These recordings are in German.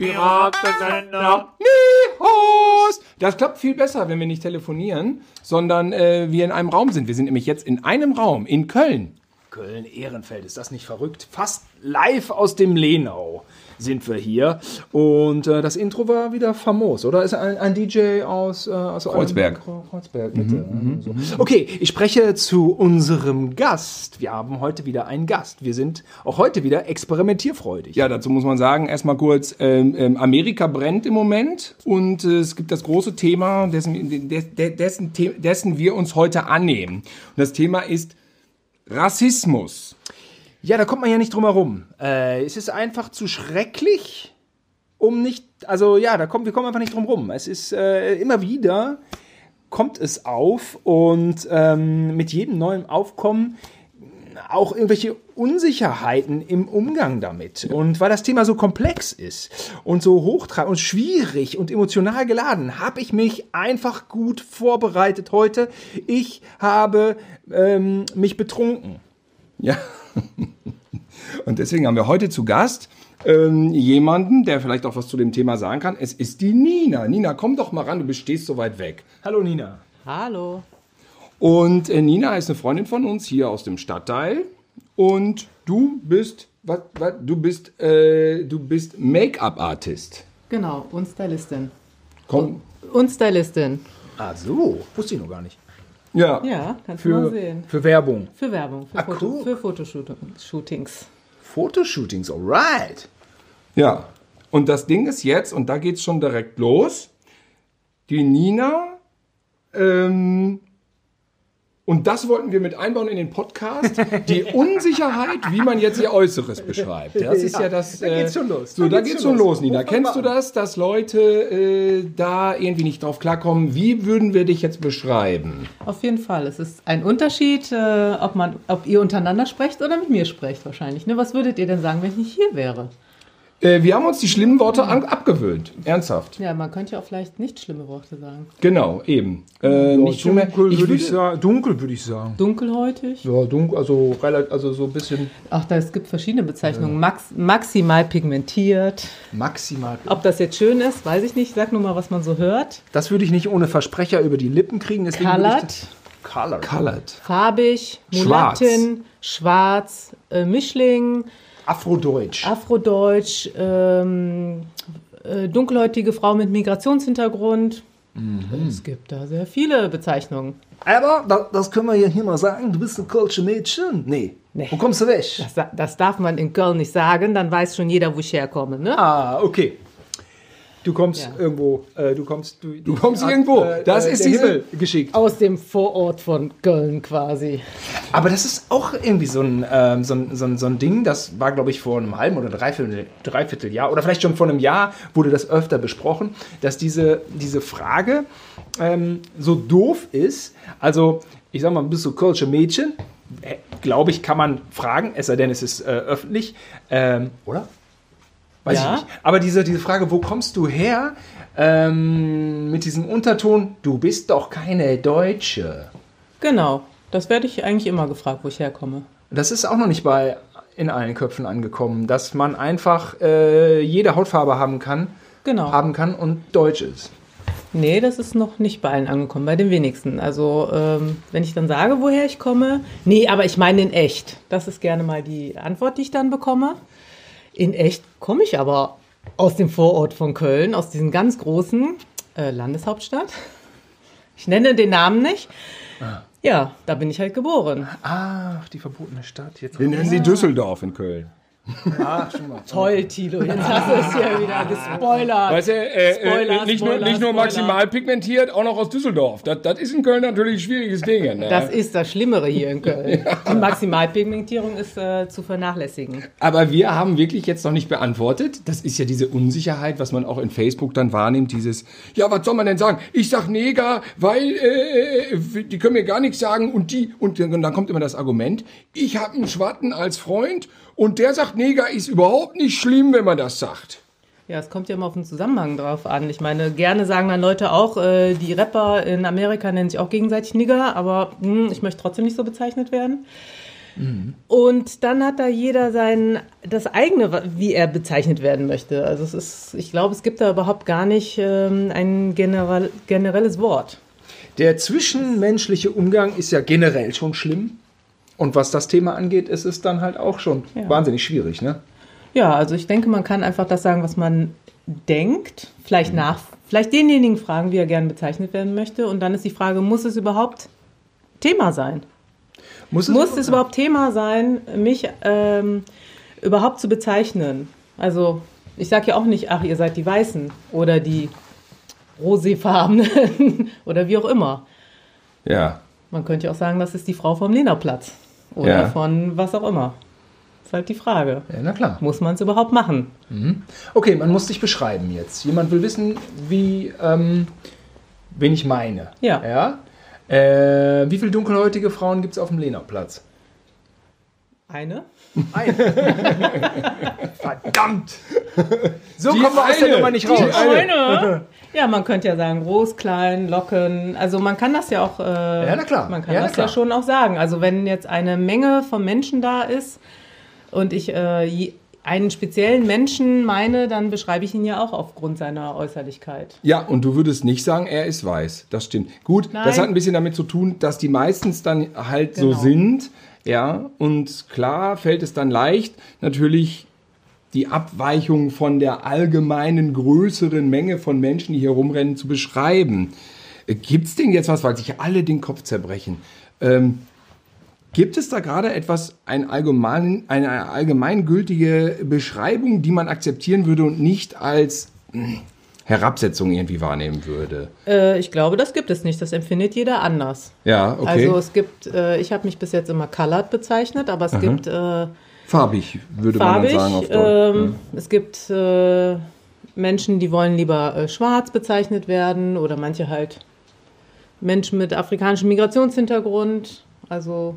Piratensender Nihos. Das klappt viel besser, wenn wir nicht telefonieren, sondern äh, wir in einem Raum sind. Wir sind nämlich jetzt in einem Raum in Köln. Köln-Ehrenfeld, ist das nicht verrückt? Fast live aus dem Lenau sind wir hier. Und äh, das Intro war wieder famos, oder? Ist ein, ein DJ aus, äh, aus Kreuzberg. Kreuzberg, Mitte. Mhm, so. Okay, ich spreche zu unserem Gast. Wir haben heute wieder einen Gast. Wir sind auch heute wieder experimentierfreudig. Ja, dazu muss man sagen, erstmal kurz, ähm, ähm, Amerika brennt im Moment und äh, es gibt das große Thema, dessen, dessen, dessen wir uns heute annehmen. Und das Thema ist Rassismus. Ja, da kommt man ja nicht drum herum. Äh, es ist einfach zu schrecklich, um nicht, also ja, da kommt, wir kommen einfach nicht drum rum. Es ist äh, immer wieder kommt es auf und ähm, mit jedem neuen Aufkommen auch irgendwelche Unsicherheiten im Umgang damit. Und weil das Thema so komplex ist und so hochtrabend und schwierig und emotional geladen, habe ich mich einfach gut vorbereitet heute. Ich habe ähm, mich betrunken. Ja. Und deswegen haben wir heute zu Gast ähm, jemanden, der vielleicht auch was zu dem Thema sagen kann. Es ist die Nina. Nina, komm doch mal ran, du bist, stehst so weit weg. Hallo Nina. Hallo. Und äh, Nina ist eine Freundin von uns hier aus dem Stadtteil. Und du bist, was, was, du bist, äh, du bist Make-up-Artist. Genau, und Stylistin. Komm. Und Stylistin. Ah so, wusste ich noch gar nicht. Ja. Ja, kannst Für, du mal sehen. für Werbung. Für Werbung, für, Ah, Foto, cool. für Fotoshootings. Fotoshootings, alright. Ja. Und das Ding ist jetzt, und da geht's schon direkt los, die Nina, ähm, und das wollten wir mit einbauen in den Podcast, die Unsicherheit, wie man jetzt ihr Äußeres beschreibt. Das ist ja, Ja, das. da geht's schon los. So, da, geht's schon los, Nina. Ruf mal Kennst du das, dass Leute äh, da irgendwie nicht drauf klarkommen? Wie würden wir dich jetzt beschreiben? Auf jeden Fall. Es ist ein Unterschied, äh, ob, man, ob ihr untereinander sprecht oder mit mir sprecht wahrscheinlich. Ne? Was würdet ihr denn sagen, wenn ich nicht hier wäre? Äh, wir haben uns die schlimmen Worte an, abgewöhnt. Ernsthaft. Ja, man könnte ja auch vielleicht nicht schlimme Worte sagen. Genau, eben. Äh, nicht schlimmer. dunkel, Ich würde ich sagen. Dunkel würde ich sagen. Dunkelhäutig? Ja, dunkel, also relativ, also so ein bisschen Ach, da, es gibt verschiedene Bezeichnungen. Max, maximal pigmentiert. maximal. Ob das jetzt schön ist, weiß ich nicht. Sag nur mal, was man so hört. Das würde ich nicht ohne Versprecher über die Lippen kriegen. deswegen Colored, Colored. Colored. farbig, Schwarz. Mulattin, schwarz, äh, Mischling, Afrodeutsch. Afrodeutsch, ähm, äh, dunkelhäutige Frau mit Migrationshintergrund. Es gibt da sehr viele Bezeichnungen. Aber da, das können wir ja hier mal sagen. Du bist ein Kölsche Mädchen. Nee. Nee. Wo kommst du weg? Das, das darf man in Köln nicht sagen, dann weiß schon jeder, wo ich herkomme. Ne? Ah, okay. Du kommst Ja. irgendwo, äh, du kommst, du, Du kommst irgendwo. Das ist der diese- Himmel geschickt. Aus dem Vorort von Köln quasi. Aber das ist auch irgendwie so ein, ähm, so ein, so ein, so ein Ding, das war, glaube ich, vor einem halben oder dreiviertel, dreiviertel Jahr oder vielleicht schon vor einem Jahr wurde das öfter besprochen, dass diese, diese Frage ähm, so doof ist. Also, ich sag mal, bist du Kölsche Mädchen? Äh, glaube ich, kann man fragen, es sei denn, es ist äh, öffentlich. Ähm, oder? Weiß Ja. ich nicht. Aber diese, diese Frage, wo kommst du her? Ähm, mit diesem Unterton, du bist doch keine Deutsche. Genau. Das werde ich eigentlich immer gefragt, wo ich herkomme. Das ist auch noch nicht bei in allen Köpfen angekommen, dass man einfach äh, jede Hautfarbe haben kann, Genau. haben kann und deutsch ist. Nee, das ist noch nicht bei allen angekommen, bei den wenigsten. Also, ähm, wenn ich dann sage, woher ich komme, nee, aber ich meine in echt. Das ist gerne mal die Antwort, die ich dann bekomme. In echt komme ich aber aus dem Vorort von Köln, aus diesem ganz großen äh, Landeshauptstadt. Ich nenne den Namen nicht. Ja, da bin ich halt geboren. Ach, die verbotene Stadt. Jetzt Wir nennen sie Düsseldorf in Köln. Ach, schon mal. Toll, Tilo, jetzt hast du es hier wieder gespoilert. Weißt du, äh, Spoiler, äh, nicht, nur, Spoiler, nicht nur Spoiler. maximal pigmentiert, auch noch aus Düsseldorf. Das, das ist in Köln natürlich ein schwieriges Ding. Ne? Das ist das Schlimmere hier in Köln. Die Maximalpigmentierung ist äh, zu vernachlässigen. Aber wir haben wirklich jetzt noch nicht beantwortet. Das ist ja diese Unsicherheit, was man auch in Facebook dann wahrnimmt. Dieses, ja, was soll man denn sagen? Ich sag Neger, weil äh, äh, die können mir gar nichts sagen und die und dann kommt immer das Argument: Ich habe einen Schwatten als Freund und der sagt Neger ist überhaupt nicht schlimm, wenn man das sagt. Ja, es kommt ja immer auf den Zusammenhang drauf an. Ich meine, gerne sagen dann Leute auch, äh, die Rapper in Amerika nennen sich auch gegenseitig Nigger, aber hm, ich möchte trotzdem nicht so bezeichnet werden. Und dann hat da jeder sein, das eigene, wie er bezeichnet werden möchte. Also es ist, ich glaube, es gibt da überhaupt gar nicht ähm, ein generell, generelles Wort. Der zwischenmenschliche Umgang ist ja generell schon schlimm. Und was das Thema angeht, ist es dann halt auch schon Ja. wahnsinnig schwierig, ne? Ja, also ich denke, man kann einfach das sagen, was man denkt, vielleicht nach, vielleicht denjenigen fragen, wie er gerne bezeichnet werden möchte. Und dann ist die Frage, muss es überhaupt Thema sein? Muss Muss es überhaupt Thema sein, mich ähm, überhaupt zu bezeichnen? Also ich sage ja auch nicht, ach, ihr seid die Weißen oder die Roséfarbenen oder wie auch immer. Ja. Man könnte ja auch sagen, das ist die Frau vom Lehnaplatz oder Ja. von was auch immer. Ist halt die Frage. Ja, na klar. Muss man es überhaupt machen? Okay, man muss dich beschreiben jetzt. Jemand will wissen, wie, ähm, wen ich meine. Ja. ja? Äh, wie viele dunkelhäutige Frauen gibt es auf dem Lehnerplatz? Eine? Eine. Verdammt! So Die kommen wir aus der. Nummer nicht Die raus. Eine? Ja, man könnte ja sagen, groß, klein, Locken. Also man kann das ja auch. Äh, Ja, na klar. Man kann Ja, das ja schon auch sagen. Also wenn jetzt eine Menge von Menschen da ist und ich äh, einen speziellen Menschen meine, dann beschreibe ich ihn ja auch aufgrund seiner Äußerlichkeit. Ja, und du würdest nicht sagen, er ist weiß. Das stimmt. Gut, Nein. das hat ein bisschen damit zu tun, dass die meistens dann halt Genau. so sind. Ja, und klar fällt es dann leicht, natürlich die Abweichung von der allgemeinen größeren Menge von Menschen, die hier rumrennen, zu beschreiben. Gibt es denn jetzt was, weil sich alle den Kopf zerbrechen? Ähm, gibt es da gerade etwas, ein allgemein, eine allgemeingültige Beschreibung, die man akzeptieren würde und nicht als hm, Herabsetzung irgendwie wahrnehmen würde? Äh, ich glaube, das gibt es nicht. Das empfindet jeder anders. Ja, okay. Also es gibt, äh, ich habe mich bis jetzt immer colored bezeichnet, aber es gibt äh, farbig, würde farbig. man dann sagen auf Deutsch. ähm, Es gibt äh, Menschen, die wollen lieber äh, schwarz bezeichnet werden oder manche halt Menschen mit afrikanischem Migrationshintergrund. Also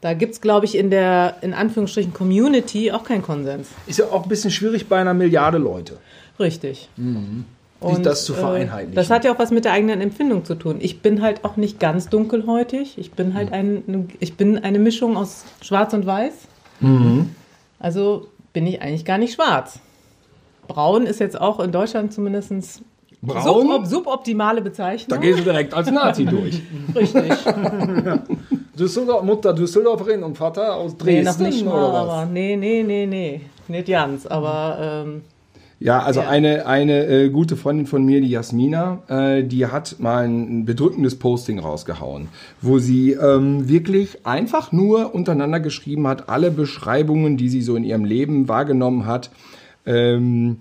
da gibt es, glaube ich, in der, in Anführungsstrichen, Community auch keinen Konsens. Ist ja auch ein bisschen schwierig bei einer Milliarde Leute. Richtig. Sich das zu äh, vereinheitlichen. Das hat ja auch was mit der eigenen Empfindung zu tun. Ich bin halt auch nicht ganz dunkelhäutig. Ich bin halt ein, ich bin eine Mischung aus Schwarz und Weiß. Also bin ich eigentlich gar nicht schwarz. Braun ist jetzt auch in Deutschland zumindest Braun? Subop suboptimale Bezeichnung. Da gehst du direkt als Nazi durch. Richtig. Düsseldorf, Mutter Düsseldorferin und Vater aus Nee, Dresden noch nicht mal, oder was? aber nee, nee, nee, nee. Nicht ganz. Aber ähm, Ja, also Ja. eine, eine äh, gute Freundin von mir, die Jasmina, äh, die hat mal ein bedrückendes Posting rausgehauen, wo sie ähm, wirklich einfach nur untereinander geschrieben hat, alle Beschreibungen, die sie so in ihrem Leben wahrgenommen hat. Ähm,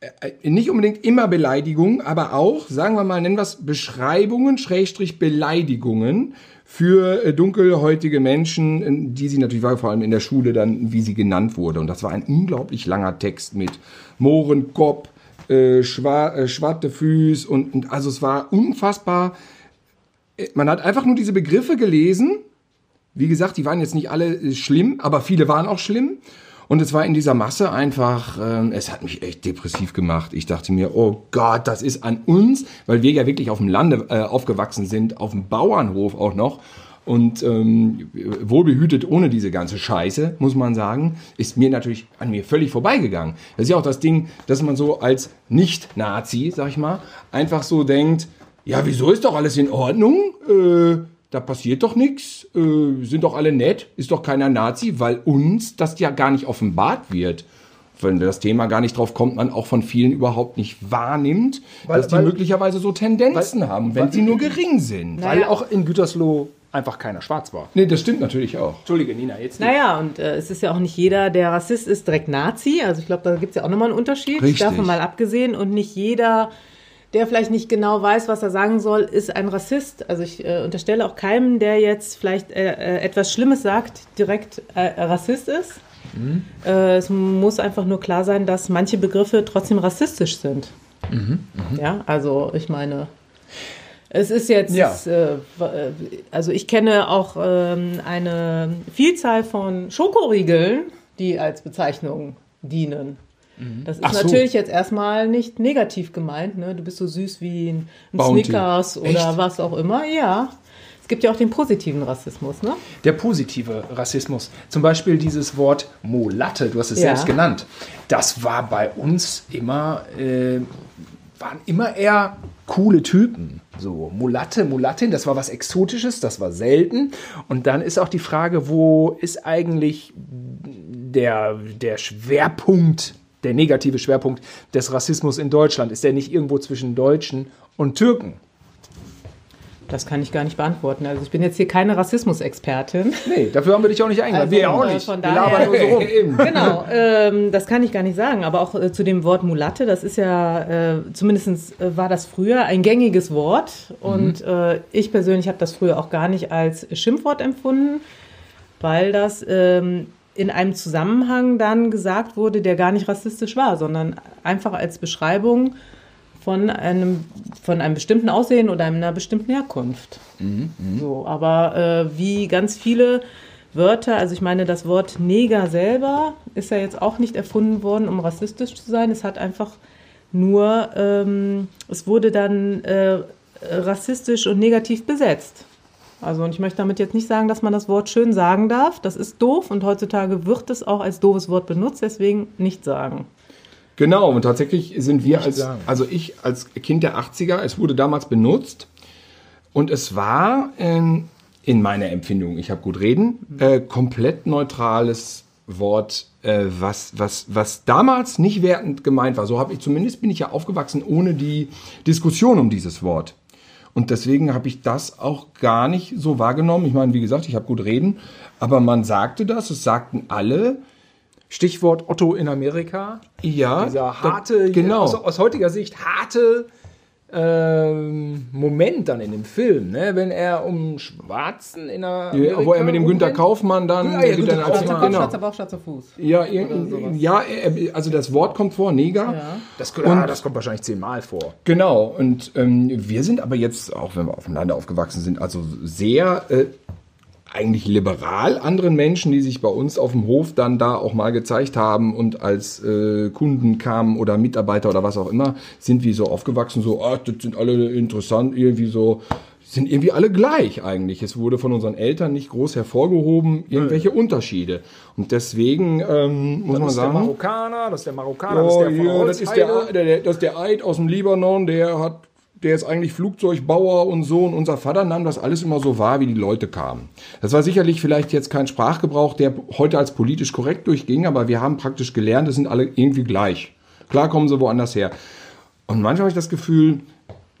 äh, nicht unbedingt immer Beleidigungen, aber auch, sagen wir mal, nennen wir es Beschreibungen, Schrägstrich Beleidigungen für äh, dunkelhäutige Menschen, äh, die sie natürlich war, vor allem in der Schule dann, wie sie genannt wurde. Und das war ein unglaublich langer Text mit Mohrenkopf, äh, schwa äh, schwarte Füß und, und also es war unfassbar. Äh, Man hat einfach nur diese Begriffe gelesen. Wie gesagt, die waren jetzt nicht alle schlimm, aber viele waren auch schlimm. Und es war in dieser Masse einfach, ähm, es hat mich echt depressiv gemacht. Ich dachte mir, oh Gott, das ist an uns, weil wir ja wirklich auf dem Lande äh, aufgewachsen sind, auf dem Bauernhof auch noch. Und ähm, wohlbehütet ohne diese ganze Scheiße, muss man sagen, ist mir natürlich an mir völlig vorbeigegangen. Das ist ja auch das Ding, dass man so als Nicht-Nazi, sag ich mal, einfach so denkt, ja, wieso ist doch alles in Ordnung? Äh, da passiert doch nichts, äh, sind doch alle nett, ist doch keiner Nazi, weil uns das ja gar nicht offenbart wird. Wenn das Thema gar nicht drauf kommt, man auch von vielen überhaupt nicht wahrnimmt, Weil- dass die weil- möglicherweise so Tendenzen haben, wenn weil- sie nur gering sind. Weil Naja. auch in Gütersloh einfach keiner schwarz war. Nee, das stimmt natürlich auch. Entschuldige, Nina, jetzt nicht. Naja, und äh, es ist ja auch nicht jeder, der Rassist ist, direkt Nazi. Also ich glaube, da gibt es ja auch nochmal einen Unterschied. Richtig. Davon mal abgesehen. Und nicht jeder, der vielleicht nicht genau weiß, was er sagen soll, ist ein Rassist. Also ich äh, unterstelle auch keinem, der jetzt vielleicht äh, äh, etwas Schlimmes sagt, direkt äh, Rassist ist. Äh, es muss einfach nur klar sein, dass manche Begriffe trotzdem rassistisch sind. Ja, also ich meine, es ist jetzt, Ja. äh, also ich kenne auch ähm, eine Vielzahl von Schokoriegeln, die als Bezeichnung dienen. Das ist so. natürlich jetzt erstmal nicht negativ gemeint. Ne? Du bist so süß wie ein, ein. Snickers oder Echt? was auch immer. Ja, Es gibt ja auch den positiven Rassismus, ne? Der positive Rassismus. Zum Beispiel dieses Wort Mulatte, du hast es Ja. selbst genannt. Das war bei uns immer, äh, waren immer eher coole Typen. So Mulatte, Mulattin, das war was Exotisches, das war selten. Und dann ist auch die Frage, wo ist eigentlich der, der Schwerpunkt, der negative Schwerpunkt des Rassismus in Deutschland? Ist der nicht irgendwo zwischen Deutschen und Türken? Das kann ich gar nicht beantworten. Also ich bin jetzt hier keine Rassismusexpertin. Nee, dafür haben wir dich auch nicht eingeladen. Also, wir auch äh, nicht. von wir daher- labern nur so rum. Eben. Genau, ähm, das kann ich gar nicht sagen. Aber auch äh, zu dem Wort Mulatte, das ist ja, äh, zumindest äh, war das früher ein gängiges Wort. Und äh, ich persönlich habe das früher auch gar nicht als Schimpfwort empfunden, weil das ähm, in einem Zusammenhang dann gesagt wurde, der gar nicht rassistisch war, sondern einfach als Beschreibung von einem, von einem bestimmten Aussehen oder einer bestimmten Herkunft. So, aber äh, wie ganz viele Wörter, also ich meine, das Wort Neger selber ist ja jetzt auch nicht erfunden worden, um rassistisch zu sein. Es hat einfach nur, ähm, es wurde dann äh, rassistisch und negativ besetzt. Also, und ich möchte damit jetzt nicht sagen, dass man das Wort schön sagen darf. Das ist doof und heutzutage wird es auch als doofes Wort benutzt, deswegen nicht sagen. Genau, und tatsächlich sind wir als, sagen. also ich als Kind der 80er, es wurde damals benutzt und es war in, in meiner Empfindung, ich habe gut reden, äh, komplett neutrales Wort, äh, was, was, was damals nicht wertend gemeint war. So habe ich, zumindest bin ich ja aufgewachsen ohne die Diskussion um dieses Wort. Und deswegen habe ich das auch gar nicht so wahrgenommen. Ich meine, wie gesagt, ich habe gut reden, aber man sagte das, es sagten alle. Stichwort Otto in Amerika. Ja, Dieser da- harte, genau. aus, aus heutiger Sicht harte ähm, Moment dann in dem Film, ne? wenn er um Schwarzen in der Ja, wo er mit dem Günter Kaufmann dann. Ja, ja, als- Kaufmann. genau. Bauch, schwarzer Fuß. Ja, ja, äh, also das Wort kommt vor, Neger. Das, ah, das kommt wahrscheinlich zehnmal vor. Genau. Und ähm, wir sind aber jetzt, auch wenn wir auf dem Lande aufgewachsen sind, also sehr äh, eigentlich liberal anderen Menschen, die sich bei uns auf dem Hof dann da auch mal gezeigt haben und als äh, Kunden kamen oder Mitarbeiter oder was auch immer, sind wir so aufgewachsen, so, ah, das sind alle interessant, irgendwie so, sind irgendwie alle gleich eigentlich. Es wurde von unseren Eltern nicht groß hervorgehoben, irgendwelche Unterschiede. Und deswegen ähm, muss man Das ist der sagen. Marokkaner, das ist der Marokkaner, das ist Oh, der von hier, das, ist der, der, das ist der Eid aus dem Libanon, der hat, der ist eigentlich Flugzeugbauer und so. Und unser Vater nahm das alles immer so wahr, wie die Leute kamen. Das war sicherlich vielleicht jetzt kein Sprachgebrauch, der heute als politisch korrekt durchging, aber wir haben praktisch gelernt, das sind alle irgendwie gleich. Klar kommen sie woanders her. Und manchmal habe ich das Gefühl,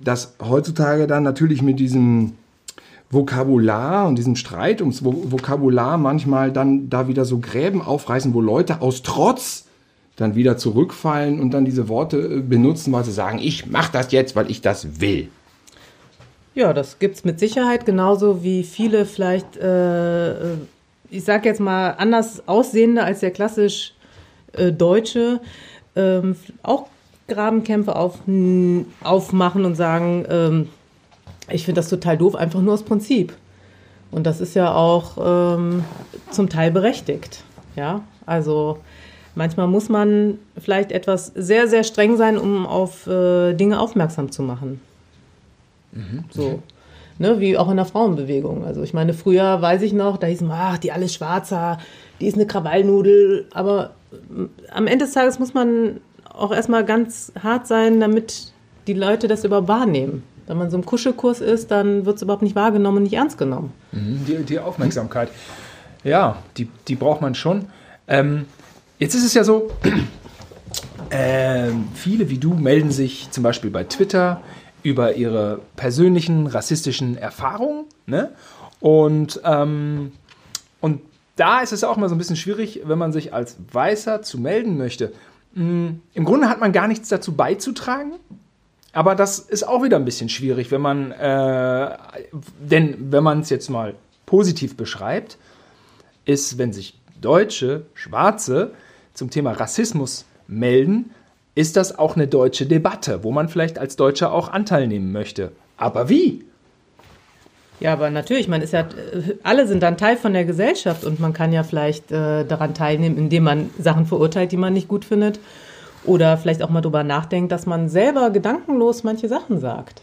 dass heutzutage dann natürlich mit diesem Vokabular und diesem Streit ums Vo- Vokabular manchmal dann da wieder so Gräben aufreißen, wo Leute aus Trotz dann wieder zurückfallen und dann diese Worte äh, benutzen, weil sie sagen, ich mache das jetzt, weil ich das will. Ja, das gibt's mit Sicherheit, genauso wie viele vielleicht, äh, äh, ich sag jetzt mal, anders aussehende als der klassisch äh, Deutsche, ähm, auch Grabenkämpfe auf, aufmachen und sagen, ähm, ich finde das total doof, einfach nur aus Prinzip. Und das ist ja auch ähm, zum Teil berechtigt. Ja, also manchmal muss man vielleicht etwas sehr, sehr streng sein, um auf äh, Dinge aufmerksam zu machen. So. Ne, wie auch in der Frauenbewegung. Also ich meine, früher weiß ich noch, da hieß es, ach, die alles Schwarzer, die ist eine Krawallnudel. Aber ähm, am Ende des Tages muss man auch erstmal ganz hart sein, damit die Leute das überhaupt wahrnehmen. Wenn man so im Kuschelkurs ist, dann wird es überhaupt nicht wahrgenommen und nicht ernst genommen. Die, die Aufmerksamkeit. Ja, die, die braucht man schon. Ähm, jetzt ist es ja so, ähm, viele wie du melden sich zum Beispiel bei Twitter über ihre persönlichen rassistischen Erfahrungen. Ne? Und, ähm, und da ist es auch mal so ein bisschen schwierig, wenn man sich als Weißer zu melden möchte. Mm, Im Grunde hat man gar nichts dazu beizutragen. Aber das ist auch wieder ein bisschen schwierig, wenn man, äh, denn wenn man es jetzt mal positiv beschreibt, ist, wenn sich Deutsche, Schwarze zum Thema Rassismus melden, ist das auch eine deutsche Debatte, wo man vielleicht als Deutscher auch Anteil nehmen möchte. Aber wie? Ja, aber natürlich, man ist ja, äh, alle sind dann Teil von der Gesellschaft und man kann ja vielleicht äh, daran teilnehmen, indem man Sachen verurteilt, die man nicht gut findet. Oder vielleicht auch mal drüber nachdenkt, dass man selber gedankenlos manche Sachen sagt.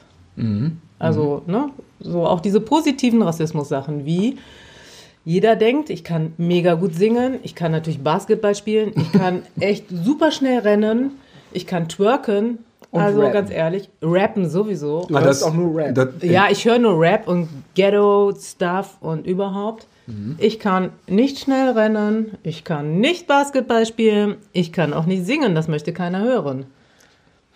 Also, ne, so auch diese positiven Rassismus-Sachen wie jeder denkt, ich kann mega gut singen, ich kann natürlich Basketball spielen, ich kann echt super schnell rennen, ich kann twerken. also rappen. ganz ehrlich, rappen sowieso. Du hörst auch nur Rap. das- Ja, ich höre nur Rap und Ghetto-Stuff und überhaupt. Ich kann nicht schnell rennen, ich kann nicht Basketball spielen, ich kann auch nicht singen, das möchte keiner hören.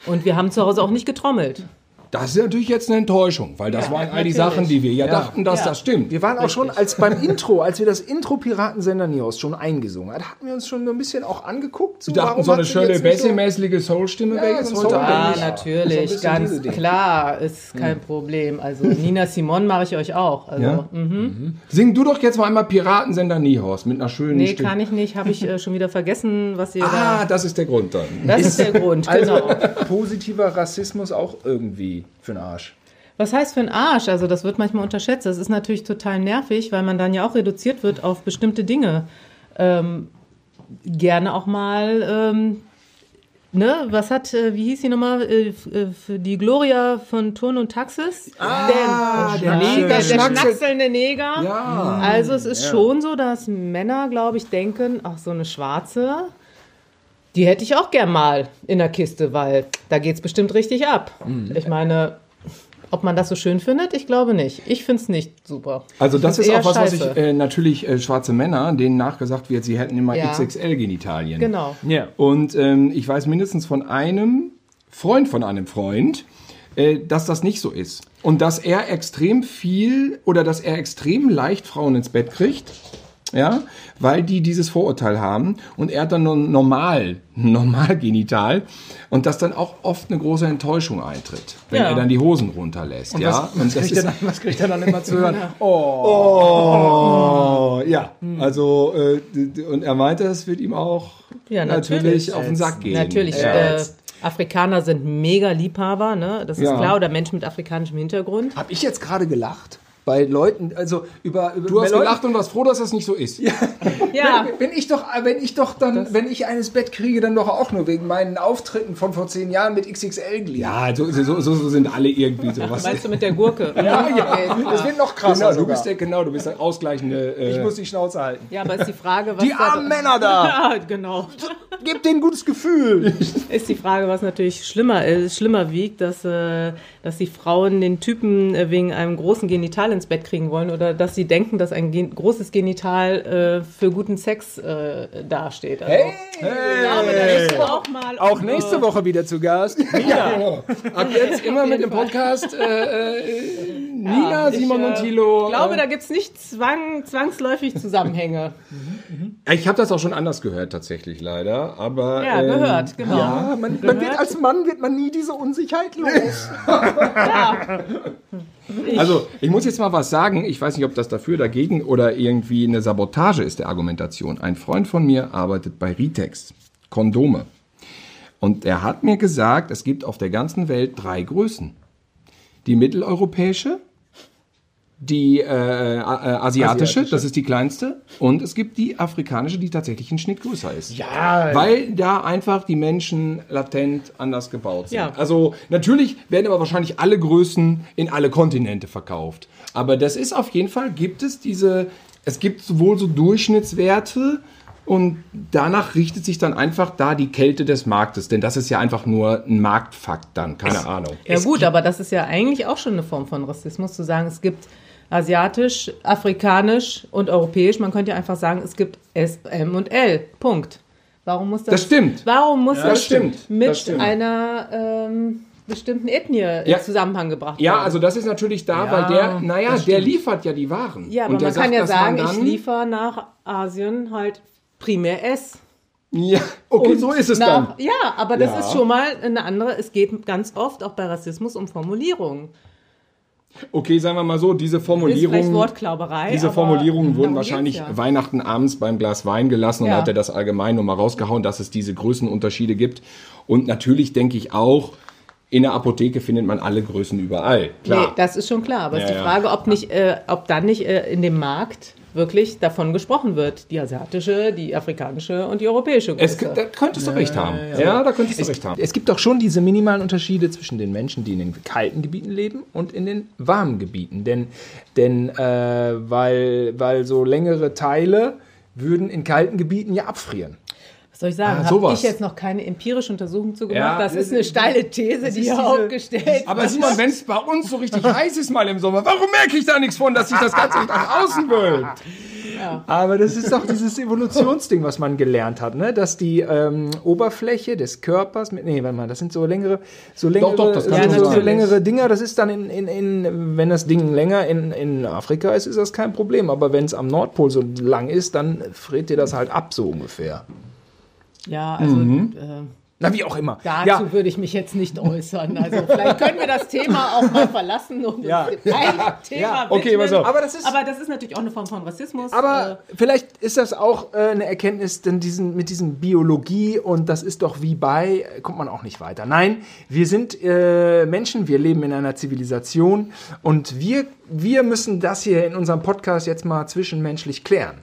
Und wir haben zu Hause auch nicht getrommelt. Das ist natürlich jetzt eine Enttäuschung, weil das Ja, waren all die natürlich. Sachen, die wir ja, Ja. dachten, dass Ja. das stimmt. Wir waren auch schon, als beim Intro, als wir das Intro Piratensender News schon eingesungen hat, hatten wir uns schon ein bisschen auch angeguckt. So, Wir dachten, warum so eine schöne, jetzt nicht so- bessie-mäßige Soul-Stimme ist so heute. Soul- Ah, so natürlich, ganz klar, ist kein Problem. Also Nina Simon mache ich euch auch. Also, Ja? mhm. Sing du doch jetzt mal einmal Piratensender Niehorst mit einer schönen Nee, Stimme. kann ich nicht, habe ich äh, schon wieder vergessen, was ihr Ah, da... das ist der Grund dann. Das ist der Grund, Also genau. positiver Rassismus auch irgendwie für den Arsch. Was heißt für ein Arsch? Also das wird manchmal unterschätzt. Das ist natürlich total nervig, weil man dann ja auch reduziert wird auf bestimmte Dinge. Ähm, gerne auch mal, ähm, ne, was hat, äh, wie hieß die nochmal, äh, f- äh, für die Gloria von Turn und Taxis? Ah, der, der Neger, der Schnacksel- schnackselnde Neger. Ja. Also es ist schon so, dass Männer, glaube ich, denken, ach so eine Schwarze, die hätte ich auch gern mal in der Kiste, weil da geht's bestimmt richtig ab. Ich meine, ob man das so schön findet, ich glaube nicht. Ich finde es nicht super. Also das Ich ist find's auch was, was ich äh, natürlich äh, schwarze Männer, denen nachgesagt wird, sie hätten immer Ja. XXL-Genitalien. Genau. Ja. Und ähm, ich weiß mindestens von einem Freund von einem Freund, äh, dass das nicht so ist. Und dass er extrem viel oder dass er extrem leicht Frauen ins Bett kriegt. Ja, weil die dieses Vorurteil haben und er hat dann nur normal, normal genital und dass dann auch oft eine große Enttäuschung eintritt, wenn Ja. er dann die Hosen runterlässt. ja, was, was, und das kriegt er ist dann, was kriegt er dann immer zu hören? Oh, ja. Also, äh, und er meinte, das wird ihm auch Ja, natürlich, natürlich. auf den Sack gehen. Natürlich. Ja. Äh, Afrikaner sind mega Liebhaber, ne? Das ist Ja. klar. Oder Menschen mit afrikanischem Hintergrund. Habe ich jetzt gerade gelacht? Bei Leuten, also über, über Du hast bei Leuten- gelacht und warst froh, dass das nicht so ist. Ja, Wenn, wenn ich doch, wenn ich doch dann, wenn ich eines Bett kriege, dann doch auch nur wegen meinen Auftritten von vor zehn Jahren mit XXL-Glied. Ja, so, so, so, so sind alle irgendwie so. Was meinst du mit der Gurke? ja, ja. Das wird noch krasser genau, du sogar. bist der, genau, du bist der ausgleichende. Äh, ich muss die Schnauze halten. Ja, aber ist die Frage, was Die da- armen Männer da! Ja, genau. Gebt denen ein gutes Gefühl. Ist die Frage, was natürlich schlimmer ist, schlimmer wiegt, dass, äh, dass die Frauen den Typen äh, wegen einem großen Genital ins Bett kriegen wollen oder dass sie denken, dass ein gen großes Genital äh, für guten Sex äh, dasteht. Also, Hey! Ich glaube, auch mal Auch nächste Woche wieder zu Gast. ja, genau. Ab jetzt immer mit dem Podcast äh, äh, Nina, Simon ich, und äh, Thilo. Ich glaube, äh, da gibt es nicht zwang, zwangsläufig Zusammenhänge. Ich habe das auch schon anders gehört, tatsächlich leider. Aber, Ja, ähm, gehört, genau. Ja, man, man wird als Mann wird man nie diese Unsicherheit los. Also, ich muss jetzt mal was sagen. Ich weiß nicht, ob das dafür, dagegen oder irgendwie eine Sabotage ist der Argumentation. Ein Freund von mir arbeitet bei Ritex. Kondome. Und er hat mir gesagt, es gibt auf der ganzen Welt drei Größen. Die mitteleuropäische, die äh, äh, asiatische, Asiatische. das ist die kleinste, und es gibt die afrikanische, die tatsächlich ein Schnitt größer ist. Ja, Weil da einfach die Menschen latent anders gebaut sind. Ja. Also natürlich werden aber wahrscheinlich alle Größen in alle Kontinente verkauft. Aber das ist auf jeden Fall, gibt es diese, es gibt sowohl so Durchschnittswerte und danach richtet sich dann einfach da die Kälte des Marktes. Denn das ist ja einfach nur ein Marktfakt dann, keine Ahnung. Ja gut, aber das ist ja eigentlich auch schon eine Form von Rassismus, zu sagen, es gibt asiatisch, afrikanisch und europäisch. Man könnte ja einfach sagen, es gibt S, M und L. Punkt. Warum muss das? Das stimmt. Warum muss das, das stimmt. mit Das stimmt. einer ähm, bestimmten Ethnie Ja. in Zusammenhang gebracht Ja, werden? also das ist natürlich da, Ja, weil der, naja, der liefert ja die Waren. ja, aber man kann ja sagen, ich liefere nach Asien halt primär S. Ja, okay, Und so ist es nach, dann. Ja, aber das Ja. ist schon mal eine andere. Es geht ganz oft auch bei Rassismus um Formulierungen. Okay, sagen wir mal so, diese Ist vielleicht Formulierung. Wortklauberei. Diese Formulierungen wurden wahrscheinlich ja. Weihnachten abends beim Glas Wein gelassen und Ja. hat er das allgemein nur mal rausgehauen, dass es diese Größenunterschiede gibt. Und natürlich denke ich auch, in der Apotheke findet man alle Größen überall. Nee, Klar. das ist schon klar. Aber es Ja, ist die. Frage, ob, nicht, äh, ob dann nicht äh, in dem Markt wirklich davon gesprochen wird. Die asiatische, die afrikanische und die europäische Es, Größe. da könntest du recht haben. Ja, da könntest du recht haben. Es gibt doch schon diese minimalen Unterschiede zwischen den Menschen, die in den kalten Gebieten leben und in den warmen Gebieten. Denn, denn äh, weil, weil so längere Teile würden in kalten Gebieten ja abfrieren. Was soll ich sagen? Ah, Habe ich jetzt noch keine empirische Untersuchung zu gemacht? Ja, das ist eine steile These, die ist hier diese- aufgestellt Aber Simon, wenn es bei uns so richtig heiß ist mal im Sommer, warum merke ich da nichts von, dass sich das Ganze nach außen wölbt? Aber das ist doch dieses Evolutionsding, was man gelernt hat, ne? dass die ähm, Oberfläche des Körpers, mit, nee, warte mal, das sind so längere, so längere, doch, das kann so, so sein. längere Dinger. Das ist dann in, in, in, wenn das Ding länger in, in Afrika ist, ist das kein Problem. Aber wenn es am Nordpol so lang ist, dann friert dir das halt ab, so ungefähr. Ja, also Mhm. äh, Na, wie auch immer. dazu ja, würde ich mich jetzt nicht äußern. Also vielleicht können wir das Thema auch mal verlassen und Ja. ein Thema Ja, okay, pass auf. Aber das ist- aber das ist natürlich auch eine Form von Rassismus. Aber vielleicht ist das auch äh, eine Erkenntnis, denn diesen, mit diesem Biologie und das ist doch wie bei, äh, kommt man auch nicht weiter. Nein, wir sind äh, Menschen, wir leben in einer Zivilisation und wir, wir müssen das hier in unserem Podcast jetzt mal zwischenmenschlich klären.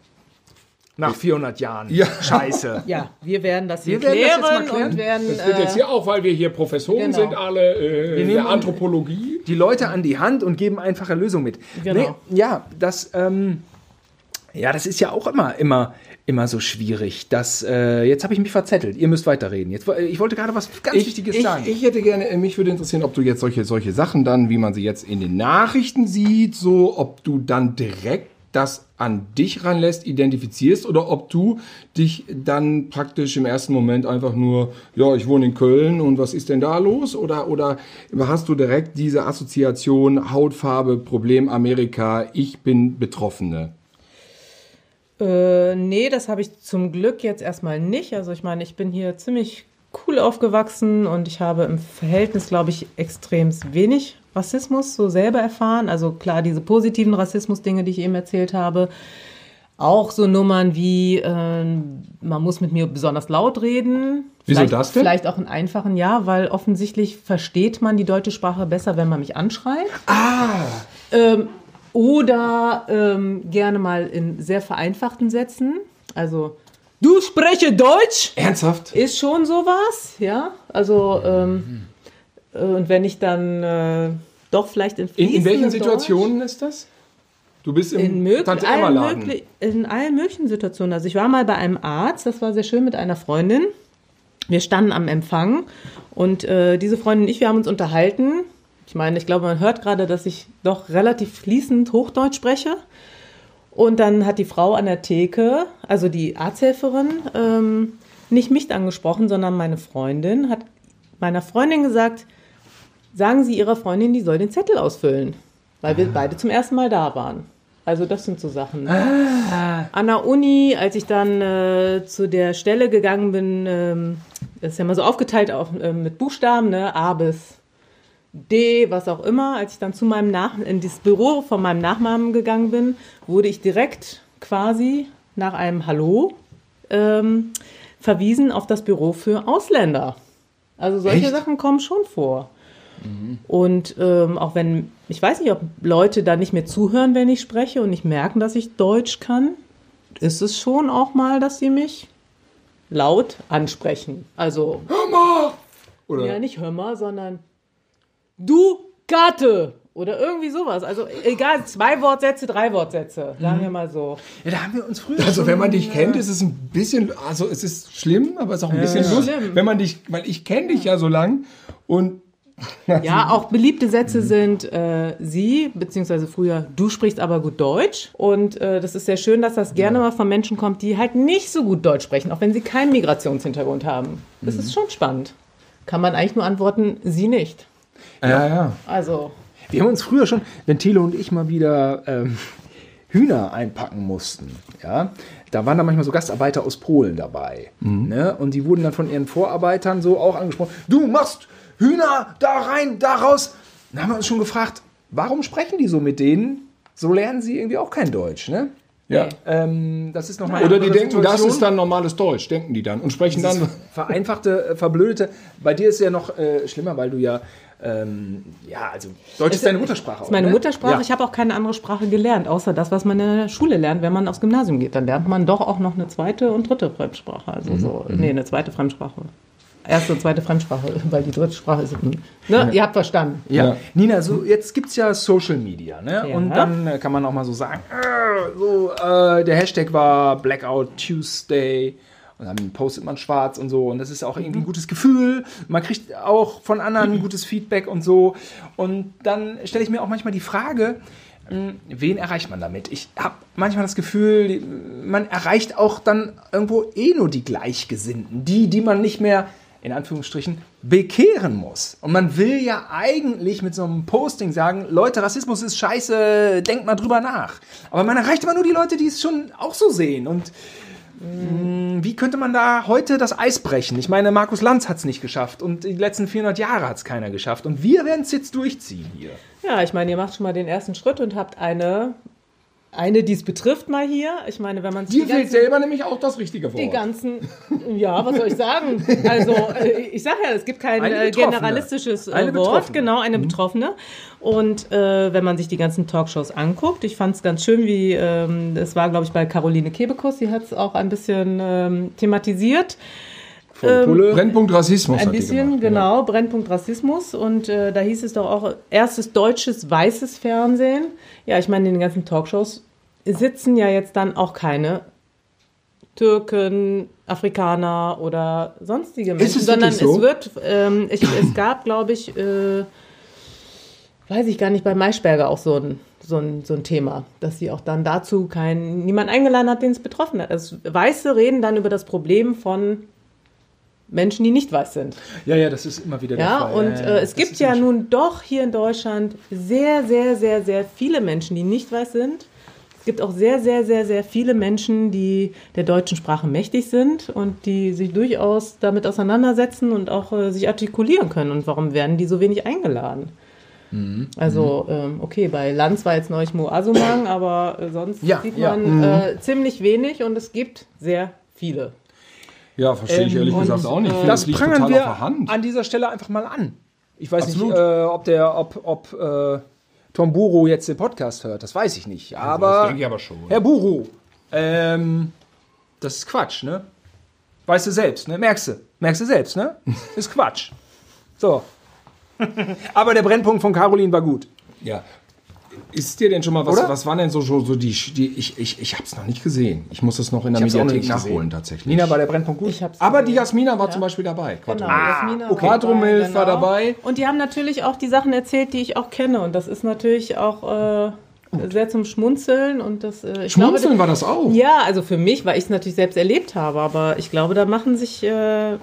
Nach 400 Jahren. Ja. Scheiße. äh, ja, wir werden das hier Wir werden das jetzt klären, mal klären. und werden. Das wird äh, jetzt hier auch, weil wir hier Professoren genau. sind, alle äh, nehmen- der Anthropologie. die Leute an die Hand und geben einfache Lösungen mit. Genau. ja, das, ähm, ja, das ist ja auch immer, immer, immer so schwierig. Das, äh, jetzt habe ich mich verzettelt. Ihr müsst weiterreden. Jetzt, ich wollte gerade was ganz Wichtiges ich, sagen. ich hätte gerne, äh, mich würde interessieren, ob du jetzt solche, solche Sachen dann, wie man sie jetzt in den Nachrichten sieht, so, ob du dann direkt das an dich ranlässt, identifizierst oder ob du dich dann praktisch im ersten Moment einfach nur, ja, ich wohne in Köln und was ist denn da los? Oder, oder hast du direkt diese Assoziation Hautfarbe, Problem Amerika, ich bin Betroffene? Äh, nee, das habe ich zum Glück jetzt erstmal nicht. Also ich meine, ich bin hier ziemlich cool aufgewachsen und ich habe im Verhältnis, glaube ich, extrem wenig Rassismus so selber erfahren. Also klar, diese positiven Rassismus-Dinge, die ich eben erzählt habe. Auch so Nummern wie, äh, man muss mit mir besonders laut reden. Wieso Vielleicht- das denn? Vielleicht auch in einfachen Ja, weil offensichtlich versteht man die deutsche Sprache besser, wenn man mich anschreit. Ähm, oder ähm, gerne mal in sehr vereinfachten Sätzen. Also, du spreche Deutsch, Ernsthaft? ist schon sowas, ja. Also, ähm, äh, und wenn ich dann äh, doch vielleicht in In, in welchen Situationen ist das? Du bist im in, Tante Emma Laden. in allen möglichen Situationen. Also ich war mal bei einem Arzt, das war sehr schön mit einer Freundin. Wir standen am Empfang und äh, diese Freundin und ich, wir haben uns unterhalten. Ich meine, ich glaube, man hört gerade, dass ich doch relativ fließend Hochdeutsch spreche. Und dann hat die Frau an der Theke, also die Arzthelferin, ähm, nicht mich angesprochen, sondern meine Freundin, hat meiner Freundin gesagt, sagen Sie Ihrer Freundin, die soll den Zettel ausfüllen, weil wir beide zum ersten Mal da waren. Also das sind so Sachen. An der Uni, als ich dann äh, zu der Stelle gegangen bin, ähm, das ist ja mal so aufgeteilt auf, äh, mit Buchstaben, ne? A bis D, was auch immer. Als ich dann zu meinem Nach in das Büro von meinem Nachnamen gegangen bin, wurde ich direkt quasi nach einem Hallo ähm, verwiesen auf das Büro für Ausländer. Also solche Echt? Sachen kommen schon vor. Und ähm, auch wenn, ich weiß nicht, ob Leute da nicht mehr zuhören, wenn ich spreche und nicht merken, dass ich Deutsch kann, ist es schon auch mal, dass sie mich laut ansprechen. Also, Oder? ja, nicht hör mal, sondern du Karte oder irgendwie sowas. Also egal, zwei Wortsätze, drei Wortsätze, sagen wir mal so. Ja, da haben wir uns früher Also schon, wenn man dich kennt, ist es ein bisschen, also es ist schlimm, aber es ist auch ein bisschen lustig, Schlimm. wenn man dich, weil ich kenne dich ja so lang und Ja, auch beliebte Sätze sind äh, sie, beziehungsweise früher, du sprichst aber gut Deutsch. Und äh, das ist sehr schön, dass das gerne mal von Menschen kommt, die halt nicht so gut Deutsch sprechen, auch wenn sie keinen Migrationshintergrund haben. Das ist schon spannend. Kann man eigentlich nur antworten, sie nicht. ja, ja. Also, Wir haben uns früher schon, wenn Thilo und ich mal wieder ähm, Hühner einpacken mussten, ja, da waren da manchmal so Gastarbeiter aus Polen dabei. Ne? Und die wurden dann von ihren Vorarbeitern so auch angesprochen, du machst Hühner da rein, da raus. Dann haben wir uns schon gefragt, warum sprechen die so mit denen? So lernen sie irgendwie auch kein Deutsch, ne? ja. Ähm, das ist nochmal Oder die denken, das ist dann normales Deutsch, denken die dann und sprechen dann. vereinfachte, äh, verblödete. Bei dir ist ja noch äh, schlimmer, weil du ja Ähm, ja, also Deutsch ist Es- deine Muttersprache. Das ist meine auch, ne? Muttersprache. Ja. Ich habe auch keine andere Sprache gelernt, außer das, was man in der Schule lernt, wenn man aufs Gymnasium geht. Dann lernt man doch auch noch eine zweite und dritte Fremdsprache. Mhm, Also so, nee, eine zweite Fremdsprache. Erste und zweite Fremdsprache, weil die dritte Sprache ist. Ne? Ihr habt verstanden. Ja. Ja. Nina, so jetzt gibt es ja Social Media, ne? Ja. Und dann äh, kann man auch mal so sagen, äh, so, äh, der Hashtag war Blackout Tuesday. Und dann postet man schwarz und so. Und das ist auch irgendwie ein gutes Gefühl. Man kriegt auch von anderen gutes Feedback und so. Und dann stelle ich mir auch manchmal die Frage, mh, wen erreicht man damit? Ich habe manchmal das Gefühl, man erreicht auch dann irgendwo eh nur die Gleichgesinnten. Die, die man nicht mehr, in Anführungsstrichen, bekehren muss. Und man will ja eigentlich mit so einem Posting sagen, Leute, Rassismus ist scheiße, denkt mal drüber nach. Aber man erreicht immer nur die Leute, die es schon auch so sehen. Und wie könnte man da heute das Eis brechen? Ich meine, Markus Lanz hat es nicht geschafft und die letzten 400 Jahre hat es keiner geschafft. Und wir werden es jetzt durchziehen hier. Ja, ich meine, ihr macht schon mal den ersten Schritt und habt eine, eine, die es betrifft, mal hier. Ich meine, wenn man Dir die fehlt selber nämlich auch das richtige Wort. Die ganzen, ja, was soll ich sagen? Also, äh, ich sage ja, es gibt kein äh, generalistisches äh, Wort, genau, eine Betroffene. Und äh, wenn man sich die ganzen Talkshows anguckt, ich fand es ganz schön, wie, ähm, das war, glaube ich, bei Caroline Kebekus, sie hat es auch ein bisschen ähm, thematisiert. Pulle. Brennpunkt Rassismus Ein hat die bisschen, gemacht, genau, Brennpunkt Rassismus. Und äh, da hieß es doch auch, erstes deutsches weißes Fernsehen. Ja, ich meine, in den ganzen Talkshows sitzen ja jetzt dann auch keine Türken, Afrikaner oder sonstige Menschen, es sondern so? es wird, ähm, ich, es gab, glaube ich, äh, weiß ich gar nicht, bei Maischberger auch so ein, so ein, so ein Thema, dass sie auch dann dazu kein, niemand eingeladen hat, den es betroffen hat. Also Weiße reden dann über das Problem von Menschen, die nicht weiß sind. Ja, ja, das ist immer wieder der Ja, Fall. und Ja, ja, äh, es das gibt ja nun doch hier in Deutschland sehr, sehr, sehr, sehr viele Menschen, die nicht weiß sind. Es gibt auch sehr, sehr, sehr, sehr viele Menschen, die der deutschen Sprache mächtig sind und die sich durchaus damit auseinandersetzen und auch äh, sich artikulieren können. Und warum werden die so wenig eingeladen? Mhm. Also, ähm, okay, bei Lanz war jetzt neulich Mo Asumang, aber äh, sonst Ja, sieht ja. man äh, ziemlich wenig und es gibt sehr viele. Ja, verstehe ich Ähm, ehrlich und, gesagt auch nicht. Ich finde, Das liegt prangern wir an dieser Stelle einfach mal an. Ich weiß Absolut. nicht, äh, ob der, ob, ob äh, Tom Buro jetzt den Podcast hört. Das weiß ich nicht. Aber, das denke ich aber schon. Herr Buro, ähm, das ist Quatsch, ne? Weißt du selbst, ne? Merkst du? Merkst du selbst, ne? Ist Quatsch. So. aber der Brennpunkt von Caroline war gut. Ja. Ist dir denn schon mal was, Oder? was waren denn so, so, so die, die ich, ich, ich habe es noch nicht gesehen. Ich muss das noch in der Mediathek nicht nachholen gesehen. tatsächlich. Nina, war der Brennpunkt gut? Ich hab's aber die gesehen. Jasmina war Ja. zum Beispiel dabei. Genau, Quattro. Jasmina okay. war Quadromilf dabei, war dabei. Und die haben natürlich auch die Sachen erzählt, die ich auch kenne. Und das ist natürlich auch äh, sehr zum Schmunzeln. Und das, äh, ich Schmunzeln glaube, war das auch. Ja, also für mich, weil ich es natürlich selbst erlebt habe. Aber ich glaube, da machen sich äh,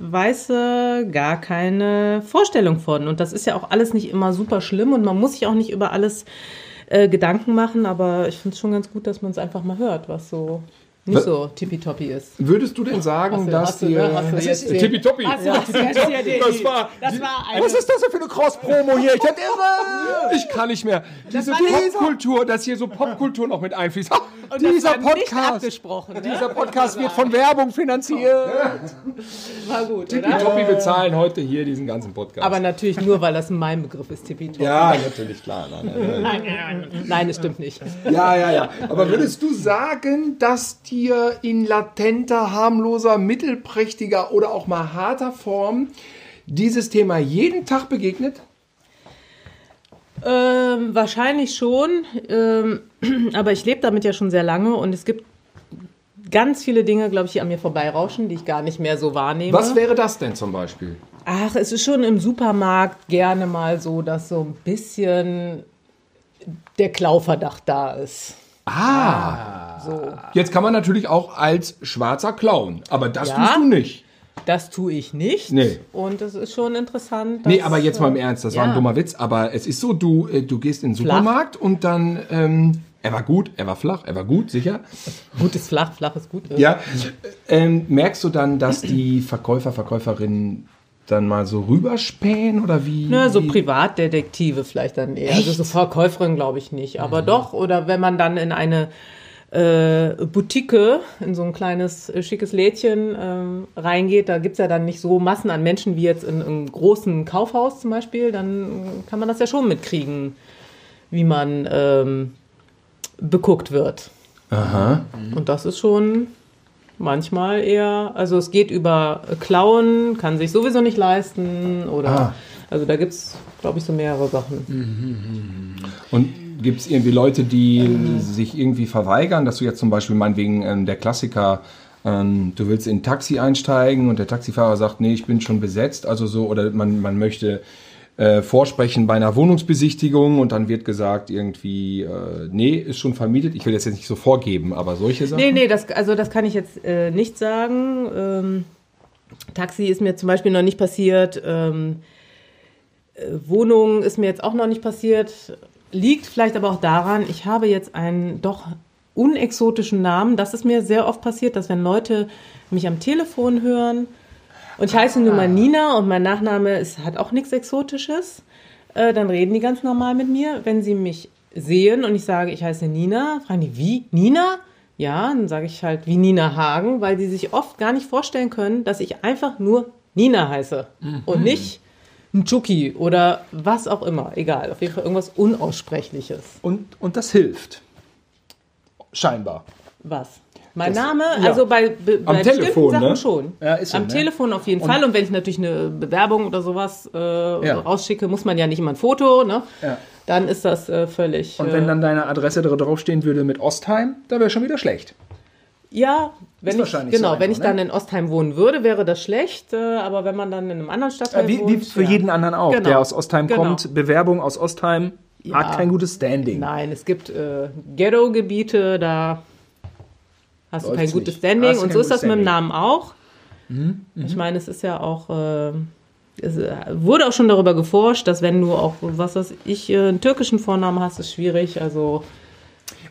Weiße gar keine Vorstellung von. Und das ist ja auch alles nicht immer super schlimm. Und man muss sich auch nicht über alles äh, Gedanken machen. Aber ich finde es schon ganz gut, dass man es einfach mal hört, was so nicht so tippitoppi ist. Würdest du denn sagen, Hast du- dass dir... ne, Tippitoppi. Hast du das Das war... Das war eine, Was ist das denn für eine Cross-Promo hier? Ich hätte irre! Ich kann nicht mehr. Diese Popkultur, dass hier so Popkultur noch mit einfließt. Und dieser Podcast. abgesprochen. Ne? Dieser Podcast wird von Werbung finanziert. war gut, oder? Tippitoppi bezahlen heute hier diesen ganzen Podcast. Aber natürlich nur, weil das mein Begriff ist, tippitoppi. ja, natürlich, klar. Nein, nein, nein. Nein, das stimmt nicht. Ja, ja, ja. Aber würdest du sagen, dass dir in latenter, harmloser, mittelprächtiger oder auch mal harter Form dieses Thema jeden Tag begegnet? Ähm, wahrscheinlich schon, ähm, aber ich lebe damit ja schon sehr lange und es gibt ganz viele Dinge, glaube ich, die an mir vorbeirauschen, die ich gar nicht mehr so wahrnehme. Was wäre das denn zum Beispiel? Ach, es ist schon im Supermarkt gerne mal so, dass so ein bisschen der Klauverdacht da ist. Ah, So. jetzt kann man natürlich auch als schwarzer Clown, aber das Ja. tust du nicht. Das tue ich nicht. Nee. Und es ist schon interessant. Nee, dass, aber jetzt mal im äh, Ernst, das war ja. ein dummer Witz, aber es ist so, du, äh, du gehst in den Flach. Supermarkt und dann, ähm, er war gut, er war flach, er war gut, sicher. Gut ist flach, flach ist gut. Ja, ähm, merkst du dann, dass die Verkäufer, Verkäuferinnen dann mal so rüberspähen oder wie? Ne, so? Privatdetektive vielleicht dann eher. Also so Verkäuferin glaube ich nicht. Aber doch, oder wenn man dann in eine äh, Boutique, in so ein kleines, äh, schickes Lädchen ähm, reingeht, da gibt's ja dann nicht so Massen an Menschen wie jetzt in einem großen Kaufhaus zum Beispiel, dann kann man das ja schon mitkriegen, wie man ähm, beguckt wird. Aha. Und das ist schon manchmal eher, also es geht über Klauen, kann sich sowieso nicht leisten oder, Ah. also da gibt's, glaube ich, so mehrere Sachen. Und gibt es irgendwie Leute, die sich irgendwie verweigern, dass du jetzt zum Beispiel meinetwegen ähm, der Klassiker, ähm, du willst in ein Taxi einsteigen und der Taxifahrer sagt, nee, ich bin schon besetzt, also so, oder man, man möchte äh, vorsprechen bei einer Wohnungsbesichtigung und dann wird gesagt irgendwie, äh, nee, ist schon vermietet. Ich will das jetzt nicht so vorgeben, aber solche Sachen. Nee, nee, das, also das kann ich jetzt äh, nicht sagen. Ähm, Taxi ist mir zum Beispiel noch nicht passiert. Ähm, äh, Wohnung ist mir jetzt auch noch nicht passiert. Liegt vielleicht aber auch daran, ich habe jetzt einen doch unexotischen Namen. Das ist mir sehr oft passiert, dass wenn Leute mich am Telefon hören und ich heiße nun mal Nina und mein Nachname ist, hat auch nichts Exotisches, äh, dann reden die ganz normal mit mir. Wenn sie mich sehen und ich sage, ich heiße Nina, fragen die, wie? Nina? Ja, dann sage ich halt wie Nina Hagen, weil die sich oft gar nicht vorstellen können, dass ich einfach nur Nina heiße und nicht Nchuki oder was auch immer. Egal, auf jeden Fall irgendwas Unaussprechliches. Und, und das hilft. Scheinbar. Was? Mein Das- Name, ja. also bei, bei Am bestimmten Telefon, Sachen ne? schon. Ja, ist so, Am ne? Telefon auf jeden Fall. Und wenn ich natürlich eine Bewerbung oder sowas äh, Ja. rausschicke, muss man ja nicht immer ein Foto, ne? Ja. Dann ist das äh, völlig. Und wenn äh, dann deine Adresse da draufstehen würde mit Ostheim, da wäre schon wieder schlecht. Ja, wenn Ist ich, wahrscheinlich so genau, einfach, wenn ich ne? dann in Ostheim wohnen würde, wäre das schlecht. Äh, aber wenn man dann in einem anderen Stadtteil Äh, wie, wohnt, wie für ja. jeden anderen auch, Genau. der aus Ostheim Genau. kommt. Bewerbung aus Ostheim Ja. hat kein gutes Standing. Nein, es gibt äh, Ghetto-Gebiete, da hast du kein gutes nicht. Standing. Hast Und so ist das mit dem Standing. Mhm, Namen auch. Ich meine, es ist ja auch, äh, es äh, wurde auch schon darüber geforscht, dass wenn du auch, was weiß ich, äh, einen türkischen Vornamen hast, ist schwierig. Also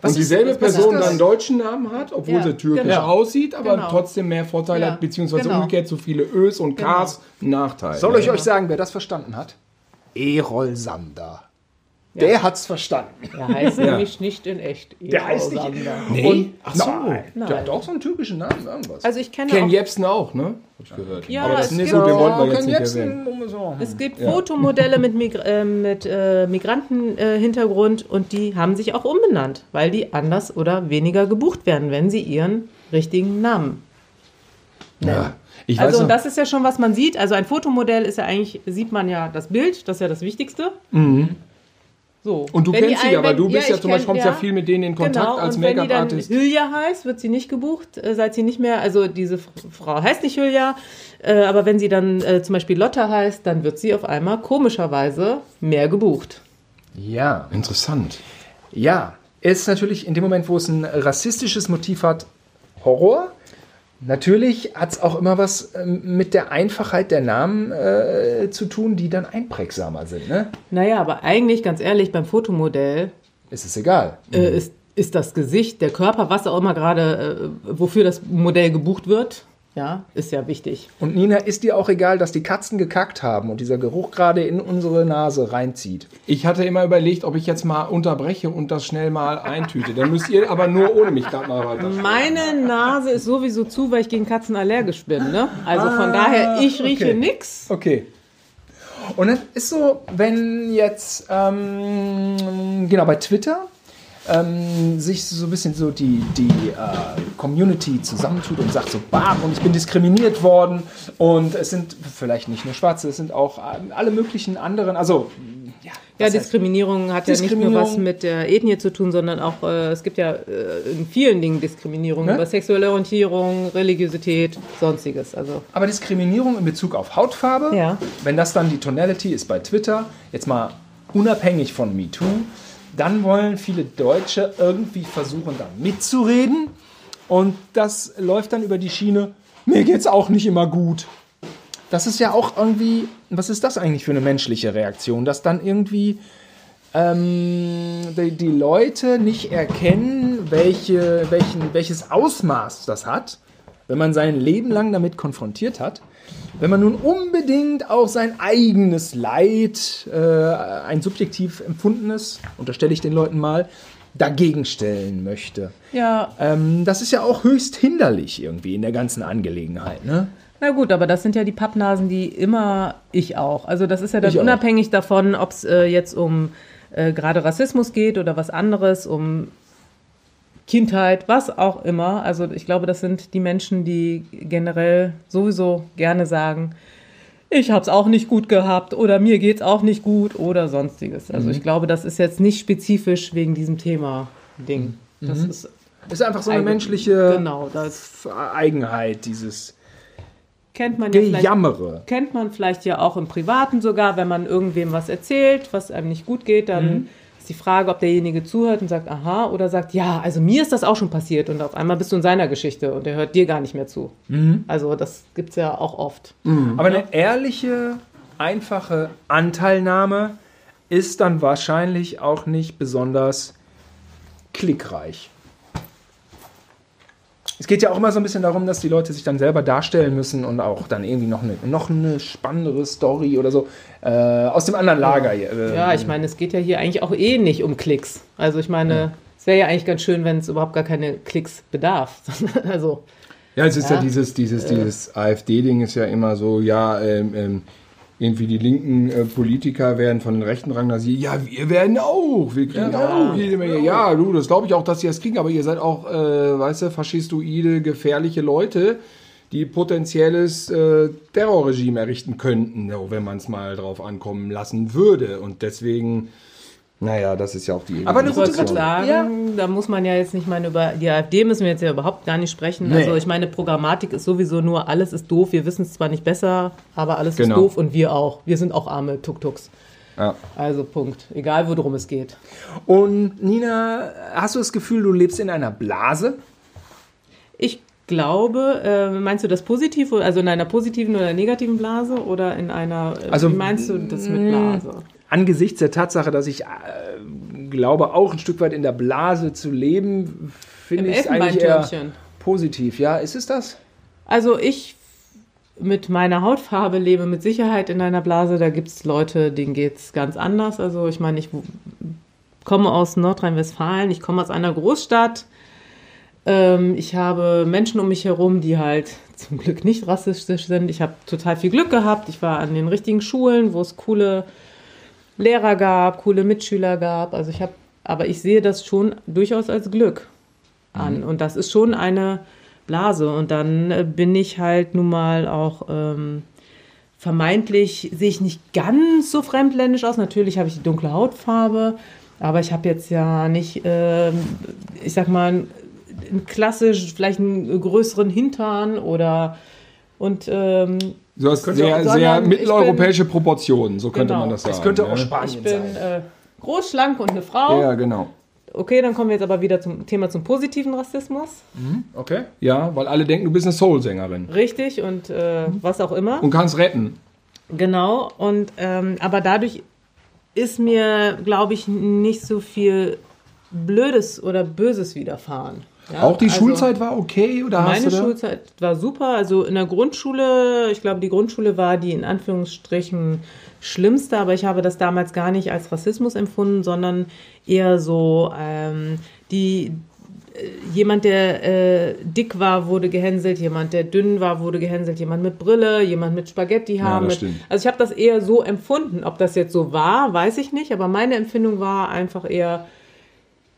Was und dieselbe ist Person dann einen deutschen Namen hat, obwohl Ja, sie türkisch genau. aussieht, aber Genau. trotzdem mehr Vorteile Ja, hat, beziehungsweise genau. umgekehrt so viele Ös und Ks Nachteile. Soll ich euch sagen, wer das verstanden hat? Erol Sander. Der hat's verstanden. er heißt Ja. nämlich nicht in echt. Der heißt nicht-. Nee? Und, Ach so. Nein. Der hat auch so einen türkischen Namen, irgendwas. Also ich kenne Ken auch, Jebsen auch, ne? Hab ich gehört. Ja, aber das es ist gibt- gut, den wollten wir Ja, jetzt Ken nicht Jebsen, erwähnen. um so- Es gibt Fotomodelle mit, Mig äh, mit äh, Migrantenhintergrund und die haben sich auch umbenannt, weil die anders oder weniger gebucht werden, wenn sie ihren richtigen Namen Ja. Ich Also weiß und noch, das ist ja schon, was man sieht. Also ein Fotomodell ist ja eigentlich, sieht man ja das Bild, das ist ja das Wichtigste. So. und du Wenn kennst sie, aber wenn- du bist ja, ich zum Beispiel, kommst ja. viel mit denen in Kontakt genau. als und wenn Make-up-Artist. Hülya heißt, wird sie nicht gebucht, äh, seit sie nicht mehr, also diese Frau heißt nicht Hülya, äh, aber wenn sie dann äh, zum Beispiel Lotta heißt, dann wird sie auf einmal komischerweise mehr gebucht. Ja. Interessant. Ja, ist natürlich in dem Moment, wo es ein rassistisches Motiv hat, Horror. Natürlich hat es auch immer was ähm, mit der Einfachheit der Namen äh, zu tun, die dann einprägsamer sind. Ne? Naja, aber eigentlich, ganz ehrlich, beim Fotomodell Ist es egal. äh, ist, ist das Gesicht, der Körper, was auch immer gerade, äh, wofür das Modell gebucht wird, ja, ist ja wichtig. Und Nina, ist dir auch egal, dass die Katzen gekackt haben und dieser Geruch gerade in unsere Nase reinzieht? Ich hatte immer überlegt, ob ich jetzt mal unterbreche und das schnell mal eintüte. Dann müsst ihr aber nur ohne mich gerade mal weiter. Meine Nase ist sowieso zu, weil ich gegen Katzen allergisch bin. Ne? Also von daher, ich rieche okay. nix. Okay. Und dann ist so, wenn jetzt, ähm, genau, bei Twitter ähm, sich so ein bisschen so die, die äh, Community zusammentut und sagt so, bam, und ich bin diskriminiert worden und es sind vielleicht nicht nur Schwarze, es sind auch ähm, alle möglichen anderen, also ja, Ja, was heißt- Diskriminierung hat ja nicht nur Diskriminierung- was mit der Ethnie zu tun, sondern auch, äh, es gibt ja äh, in vielen Dingen Diskriminierung Ne? über sexuelle Orientierung, Religiosität, sonstiges. Also Aber Diskriminierung in Bezug auf Hautfarbe, Ja. wenn das dann die Tonality ist bei Twitter, jetzt mal unabhängig von MeToo, dann wollen viele Deutsche irgendwie versuchen, da mitzureden. Und das läuft dann über die Schiene, mir geht's auch nicht immer gut. Das ist ja auch irgendwie, was ist das eigentlich für eine menschliche Reaktion, dass dann irgendwie ähm, die, die Leute nicht erkennen, welche, welchen, welches Ausmaß das hat, wenn man sein Leben lang damit konfrontiert hat. Wenn man nun unbedingt auch sein eigenes Leid, äh, ein subjektiv empfundenes, unterstelle ich den Leuten mal, dagegen stellen möchte. Ja, Ähm, das ist ja auch höchst hinderlich irgendwie in der ganzen Angelegenheit, ne? Na gut, aber das sind ja die Pappnasen, die immer ich auch. Also das ist ja dann unabhängig davon, ob es äh, jetzt um äh, gerade Rassismus geht oder was anderes, um Kindheit, was auch immer. Also ich glaube, das sind die Menschen, die generell sowieso gerne sagen, ich habe es auch nicht gut gehabt oder mir geht's auch nicht gut oder sonstiges. Also ich glaube, das ist jetzt nicht spezifisch wegen diesem Thema Ding. Das ist Ist einfach so eine Eigen- menschliche genau, das Eigenheit, dieses kennt man ja kennt man vielleicht ja auch im Privaten sogar, wenn man irgendwem was erzählt, was einem nicht gut geht, dann Mhm. Ist die Frage, ob derjenige zuhört und sagt, aha, oder sagt, ja, also mir ist das auch schon passiert und auf einmal bist du in seiner Geschichte und er hört dir gar nicht mehr zu. Mhm. Also das gibt's ja auch oft. Aber eine ehrliche, einfache Anteilnahme ist dann wahrscheinlich auch nicht besonders klickreich. Es geht ja auch immer so ein bisschen darum, dass die Leute sich dann selber darstellen müssen und auch dann irgendwie noch eine, noch eine spannendere Story oder so äh, aus dem anderen Lager. Äh, Ja, ich meine, es geht ja hier eigentlich auch eh nicht um Klicks. Also ich meine, es wäre ja eigentlich ganz schön, wenn es überhaupt gar keine Klicks bedarf. also Ja, es ist ja, Ja. dieses, dieses, dieses AfD-Ding ist ja immer so, ja, ähm, ähm, irgendwie die linken äh, Politiker werden von den rechten ranglasiert. Ja, wir werden auch, wir kriegen auch jede Menge. Ja, du, das glaube ich auch, dass sie das kriegen, aber ihr seid auch, äh, weißt du, faschistoide, gefährliche Leute, die potenzielles äh, Terrorregime errichten könnten, wenn man es mal drauf ankommen lassen würde. Und deswegen, naja, das ist ja auch die Aber Ich wollte sagen, da muss man ja jetzt nicht mal über die AfD müssen wir jetzt ja überhaupt gar nicht sprechen. Nee. Also ich meine, Programmatik ist sowieso nur, alles ist doof, wir wissen es zwar nicht besser, aber alles Genau. ist doof und wir auch. Wir sind auch arme Tuk-Tuks. Ja. Also Punkt. Egal, worum es geht. Und Nina, hast du das Gefühl, du lebst in einer Blase? Ich glaube, äh, meinst du das positiv, also in einer positiven oder negativen Blase oder in einer, äh, Also, wie meinst du das mit Blase? Angesichts der Tatsache, dass ich äh, glaube, auch ein Stück weit in der Blase zu leben, finde ich es eigentlich eher positiv. Ja, ist es das? Also ich mit meiner Hautfarbe lebe mit Sicherheit in einer Blase. Da gibt es Leute, denen geht es ganz anders. Also ich meine, ich komme aus Nordrhein-Westfalen, ich komme aus einer Großstadt. Ähm, ich habe Menschen um mich herum, die halt zum Glück nicht rassistisch sind. Ich habe total viel Glück gehabt. Ich war an den richtigen Schulen, wo es coole Lehrer gab, coole Mitschüler gab. Also ich habe, aber ich sehe das schon durchaus als Glück an. Und das ist schon eine Blase. Und dann äh, bin ich halt nun mal auch ähm, vermeintlich, sehe ich nicht ganz so fremdländisch aus. Natürlich habe ich die dunkle Hautfarbe, aber ich habe jetzt ja nicht, ähm, ich sag mal, klassisch, vielleicht einen größeren Hintern oder und ähm, Du hast Könnte sehr, sehr mitteleuropäische Proportionen, so könnte Genau. man das sagen. Es könnte auch ne? Spanien ich bin sein. äh, groß, schlank und eine Frau. Ja, genau. Okay, dann kommen wir jetzt aber wieder zum Thema zum positiven Rassismus. Okay. Ja, weil alle denken, du bist eine Soul-Sängerin Richtig und äh, was auch immer. und kannst retten. Genau, und ähm, aber dadurch ist mir, glaube ich, nicht so viel Blödes oder Böses widerfahren. Ja, Auch die also Schulzeit war okay oder hast Meine? Schulzeit war super. Also in der Grundschule, ich glaube, die Grundschule war die in Anführungsstrichen schlimmste, aber ich habe das damals gar nicht als Rassismus empfunden, sondern eher so ähm, die äh, jemand, der äh, dick war, wurde gehänselt, jemand, der dünn war, wurde gehänselt, jemand mit Brille, jemand mit Spaghettihaar. stimmt. also ich habe das eher so empfunden. Ob das jetzt so war, weiß ich nicht, aber meine Empfindung war einfach eher,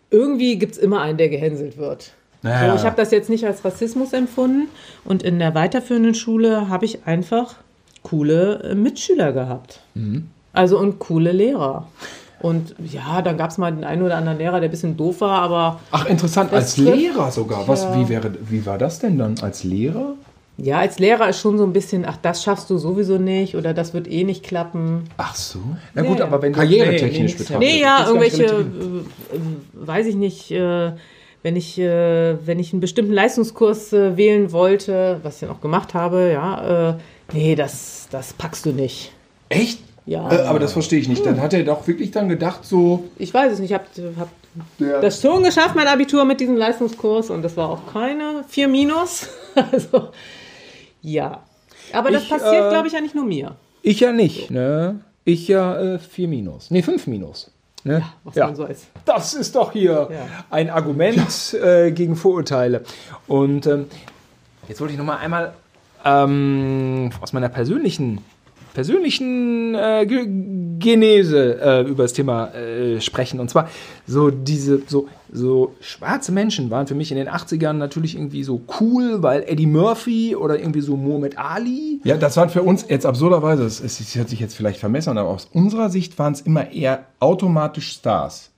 irgendwie gibt es immer einen, der gehänselt wird. Naja. So, ich habe das jetzt nicht als Rassismus empfunden und in der weiterführenden Schule habe ich einfach coole äh, Mitschüler gehabt. Mhm. Also und coole Lehrer. Und ja, dann gab es mal den einen oder anderen Lehrer, der ein bisschen doof war, aber Ach, interessant, als trifft- Lehrer sogar. Was, Ja. wie, wäre, wie war das denn dann als Lehrer? ja, als Lehrer ist schon so ein bisschen, ach, das schaffst du sowieso nicht oder das wird eh nicht klappen. Ach so. Na gut, Ja, aber wenn du Karrieretechnisch nix, betrachtet. Nee, ja, irgendwelche, äh, äh, weiß ich nicht, äh, wenn ich, äh, wenn ich einen bestimmten Leistungskurs äh, wählen wollte, was ich dann auch gemacht habe, ja, äh, nee, das, das packst du nicht. Echt? Ja. Äh, aber das verstehe ich nicht. Dann hat er doch wirklich dann gedacht, so. Ich weiß es nicht, ich habe hab das schon geschafft, mein Abitur mit diesem Leistungskurs und das war auch keine 4 Minus. Also, ja. Aber das Ich, passiert, äh, glaube ich, ja nicht nur mir. Ich ja nicht, ne? Ich ja äh, 4 Minus. Nee, 5 Minus. Ne? Was man so als Das ist doch hier Ja. ein Argument äh, gegen Vorurteile. Und ähm, jetzt wollte ich noch mal einmal ähm, aus meiner persönlichen persönlichen äh, Ge Genese äh, über das Thema äh, sprechen. Und zwar so diese, so, so schwarze Menschen waren für mich in den 80ern natürlich irgendwie so cool, weil Eddie Murphy oder irgendwie so Muhammad Ali. Ja, das waren für uns jetzt absurderweise, es, es hört sich jetzt vielleicht vermessen, an, aber aus unserer Sicht waren es immer eher automatisch Stars.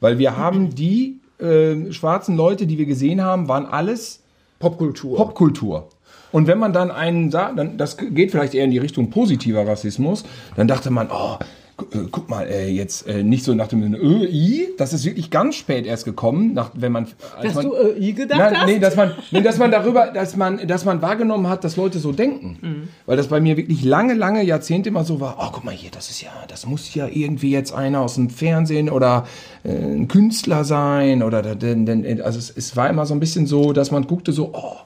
Weil wir haben die äh, schwarzen Leute, die wir gesehen haben, waren alles Popkultur. Popkultur. Und wenn man dann einen sah, dann, das geht vielleicht eher in die Richtung positiver Rassismus, dann dachte man, oh, äh, guck mal, äh, jetzt äh, nicht so nach dem Sinne, äh, i, das ist wirklich ganz spät erst gekommen, nach, wenn man, als Dass man, du äh, I gedacht Nein, hast? nee, dass man, nee, dass man darüber, dass man, dass man wahrgenommen hat, dass Leute so denken. Mhm. Weil das bei mir wirklich lange, lange Jahrzehnte immer so war, oh, guck mal hier, das ist ja, das muss ja irgendwie jetzt einer aus dem Fernsehen oder äh, ein Künstler sein oder, da- denn, denn, also es, es war immer so ein bisschen so, dass man guckte so, oh,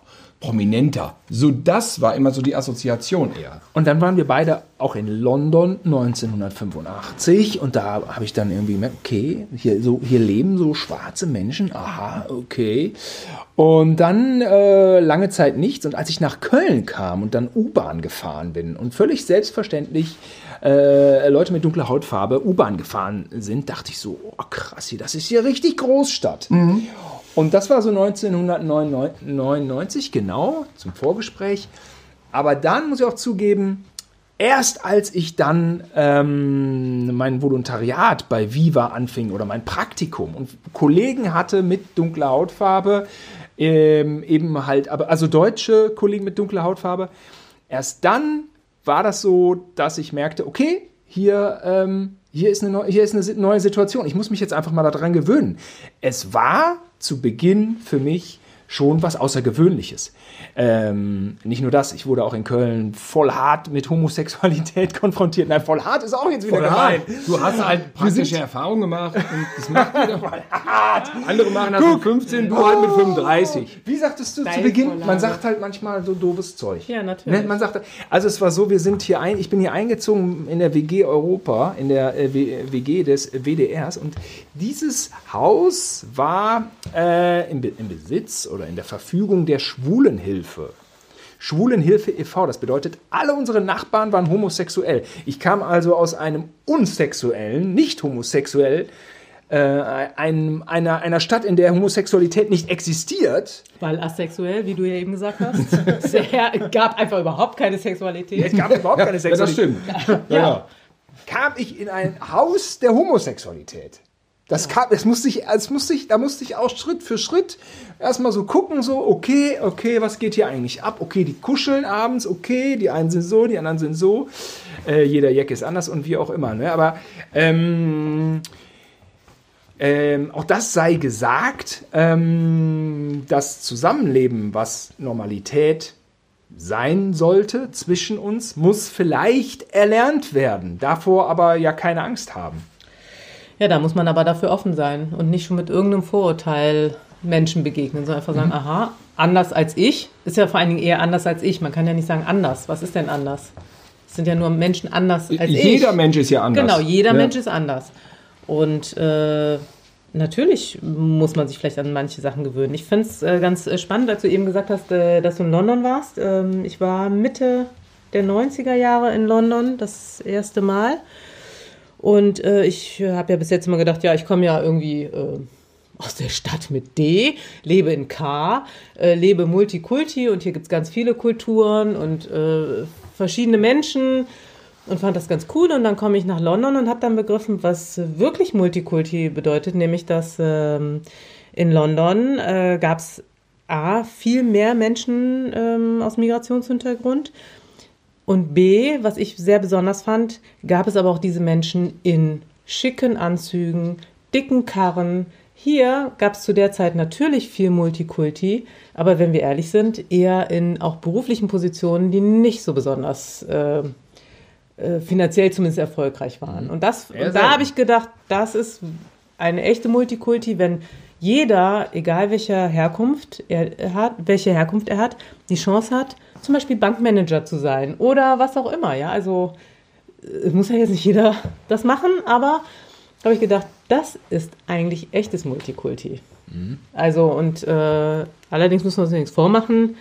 prominenter. So, das war immer so die Assoziation eher. Und dann waren wir beide auch in London 1985 und da habe ich dann irgendwie gemerkt, okay, hier, so, hier leben so schwarze Menschen, aha, okay. Und dann äh, lange Zeit nichts und als ich nach Köln kam und dann U-Bahn gefahren bin und völlig selbstverständlich äh, Leute mit dunkler Hautfarbe U-Bahn gefahren sind, dachte ich so, oh krass, hier, das ist hier richtig Großstadt. Und das war so 1999, genau, zum Vorgespräch. Aber dann muss ich auch zugeben, erst als ich dann ähm, mein Volontariat bei Viva anfing oder mein Praktikum und Kollegen hatte mit dunkler Hautfarbe, ähm, eben halt, aber also deutsche Kollegen mit dunkler Hautfarbe, erst dann war das so, dass ich merkte, okay, hier, ähm, hier, ist eine neu, hier ist eine neue Situation. Ich muss mich jetzt einfach mal daran gewöhnen. Es war zu Beginn für mich schon was Außergewöhnliches. Ähm, nicht nur das, ich wurde auch in Köln voll hart mit Homosexualität konfrontiert. Nein, voll hart ist auch jetzt wieder gemein. Du hast halt praktische Erfahrungen gemacht und das macht wieder hart. Andere machen das mit 15, du halt mit 35. Wie sagtest du zu Steilvorlage. Beginn? Man sagt halt manchmal so doofes Zeug. Ja, natürlich. Ne? Man sagt, also es war so, wir sind hier ein, ich bin hier eingezogen in der WG Europa, in der äh, WG des WDRs und dieses Haus war äh, im, Be im Besitz oder in der Verfügung der Schwulenhilfe. Schwulenhilfe e.V., das bedeutet, alle unsere Nachbarn waren homosexuell. Ich kam also aus einem unsexuellen, nicht homosexuell, äh, einem, einer, einer Stadt, in der Homosexualität nicht existiert, Weil asexuell, wie du ja eben gesagt hast. Sehr, gab einfach überhaupt keine Sexualität. es gab überhaupt keine Ja, Sexualität. das stimmt. Ja. kam ich in ein Haus der Homosexualität. Das kam, es musste ich, es musste ich, da musste ich auch Schritt für Schritt erstmal so gucken, so, okay, okay, was geht hier eigentlich ab? Okay, die kuscheln abends, okay, die einen sind so, die anderen sind so. Äh, jeder Jack ist anders und wie auch immer, ne? Aber ähm, ähm, auch das sei gesagt, ähm, das Zusammenleben, was Normalität sein sollte zwischen uns, muss vielleicht erlernt werden. Davor aber ja keine Angst haben. Ja, da muss man aber dafür offen sein und nicht schon mit irgendeinem Vorurteil Menschen begegnen, sondern einfach sagen, aha, anders als ich, ist ja vor allen Dingen eher anders als ich. Man kann ja nicht sagen anders. Was ist denn anders? Es sind ja nur Menschen anders als ich. Jeder Mensch ist ja anders. Genau, jeder Ja. Mensch ist anders. Und äh, natürlich muss man sich vielleicht an manche Sachen gewöhnen. Ich finde es äh, ganz äh, spannend, als du eben gesagt hast, äh, dass du in London warst. Ähm, ich war Mitte der 90er Jahre in London, das erste Mal. Und äh, ich habe ja bis jetzt immer gedacht, ja, ich komme ja irgendwie äh, aus der Stadt mit D, lebe in K, äh, lebe Multikulti und hier gibt es ganz viele Kulturen und äh, verschiedene Menschen und fand das ganz cool. Und dann komme ich nach London und habe dann begriffen, was wirklich Multikulti bedeutet, nämlich dass ähm, in London äh, gab es A, viel mehr Menschen ähm, aus Migrationshintergrund. Und B, was ich sehr besonders fand, gab es aber auch diese Menschen in schicken Anzügen, dicken Karren. Hier gab es zu der Zeit natürlich viel Multikulti, aber wenn wir ehrlich sind, eher in auch beruflichen Positionen, die nicht so besonders äh, äh, finanziell zumindest erfolgreich waren. Und, das, und da habe ich gedacht, das ist eine echte Multikulti, wenn jeder, egal welcher Herkunft er hat, welche Herkunft er hat, die Chance hat, zum Beispiel Bankmanager zu sein oder was auch immer. Ja, also es muss ja jetzt nicht jeder das machen, aber habe ich gedacht, das ist eigentlich echtes Multikulti. Also und äh, allerdings muss man uns nichts vormachen.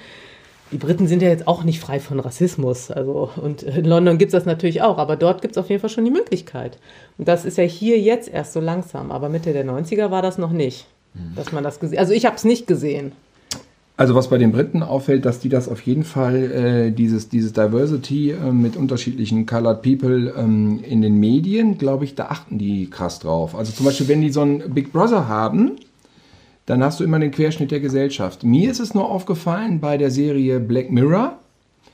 Die Briten sind ja jetzt auch nicht frei von Rassismus. Also, und in London gibt es das natürlich auch, aber dort gibt es auf jeden Fall schon die Möglichkeit. Und das ist ja hier jetzt erst so langsam, aber Mitte der 90er war das noch nicht. Dass man das gesehen Also ich habe es nicht gesehen. Also was bei den Briten auffällt, dass die das auf jeden Fall, äh, dieses, dieses Diversity äh, mit unterschiedlichen Colored People ähm, in den Medien, glaube ich, da achten die krass drauf. Also zum Beispiel, wenn die so einen Big Brother haben, dann hast du immer den Querschnitt der Gesellschaft. Mir ist es nur aufgefallen bei der Serie Black Mirror,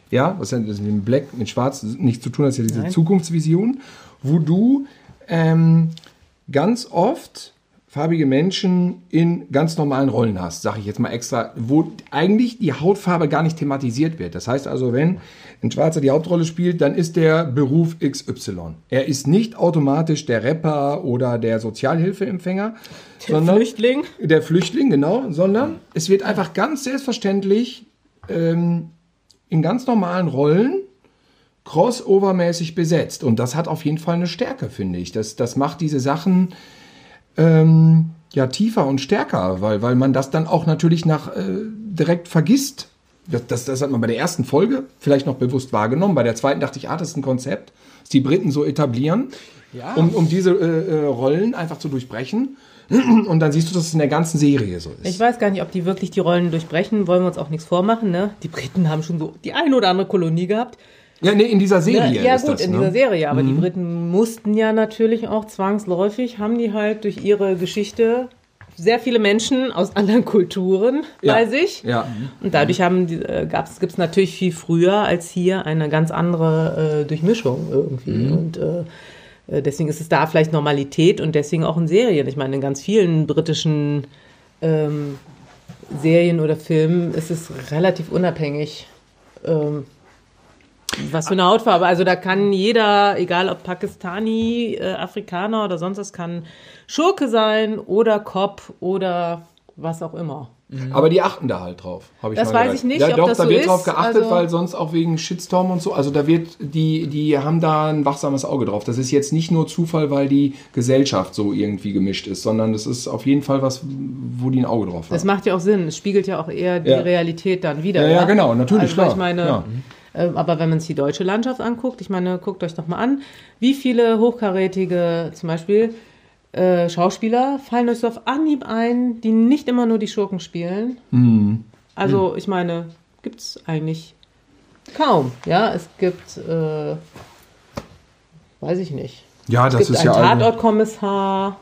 ja, was ja das mit Black mit Schwarz nichts zu tun hat, ist ja diese Nein. Zukunftsvision, wo du ähm, ganz oft farbige Menschen in ganz normalen Rollen hast, sage ich jetzt mal extra, wo eigentlich die Hautfarbe gar nicht thematisiert wird. Das heißt also, wenn ein Schwarzer die Hauptrolle spielt, dann ist der Beruf XY. Er ist nicht automatisch der Rapper oder der Sozialhilfeempfänger, Der sondern Flüchtling. der Flüchtling, genau, sondern es wird einfach ganz selbstverständlich ähm, in ganz normalen Rollen crossovermäßig besetzt. Und das hat auf jeden Fall eine Stärke, finde ich. Das, das macht diese Sachen ähm, ja tiefer und stärker, weil, weil man das dann auch natürlich nach äh, direkt vergisst. Das, das, das hat man bei der ersten Folge vielleicht noch bewusst wahrgenommen. Bei der zweiten dachte ich, ah, das ist ein Konzept, das die Briten so etablieren, Ja. um, um diese äh, äh, Rollen einfach zu durchbrechen. Und dann siehst du, dass es in der ganzen Serie so ist. Ich weiß gar nicht, ob die wirklich die Rollen durchbrechen, wollen wir uns auch nichts vormachen. Ne? Die Briten haben schon so die eine oder andere Kolonie gehabt. Ja, nee, in dieser Ja, Serie ja ist gut, das. in ne? dieser Serie, aber die Briten mussten ja natürlich auch zwangsläufig, haben die halt durch ihre Geschichte sehr viele Menschen aus anderen Kulturen Ja, bei sich. ja. Und dadurch äh, gibt es natürlich viel früher als hier eine ganz andere äh, Durchmischung irgendwie. Mhm. Und äh, äh, deswegen ist es da vielleicht Normalität und deswegen auch in Serien. Ich meine, in ganz vielen britischen ähm, Serien oder Filmen ist es relativ unabhängig. Ähm, was für eine Hautfarbe. Also da kann jeder, egal ob Pakistani, äh, Afrikaner oder sonst was, kann Schurke sein oder Cop oder was auch immer. Aber die achten da halt drauf. Hab ich Das mal weiß gehört. ich nicht, Ja, ob doch, das da so wird ist. drauf geachtet, Also- weil sonst auch wegen Shitstorm und so. Also da wird, die, die haben da ein wachsames Auge drauf. Das ist jetzt nicht nur Zufall, weil die Gesellschaft so irgendwie gemischt ist, sondern das ist auf jeden Fall was, wo die ein Auge drauf haben. Das macht ja auch Sinn. Es spiegelt ja auch eher die Ja. Realität dann wieder. Ja, ja, genau, natürlich, also, klar. Ich meine, Ja. Äh, aber wenn man sich die deutsche Landschaft anguckt, ich meine, guckt euch doch mal an, wie viele hochkarätige, zum Beispiel äh, Schauspieler fallen euch so auf Anhieb ein, die nicht immer nur die Schurken spielen. Mhm. Also, ich meine, gibt es eigentlich kaum. Ja, es gibt, äh, weiß ich nicht. ja, Es das gibt ist einen ja Tatortkommissar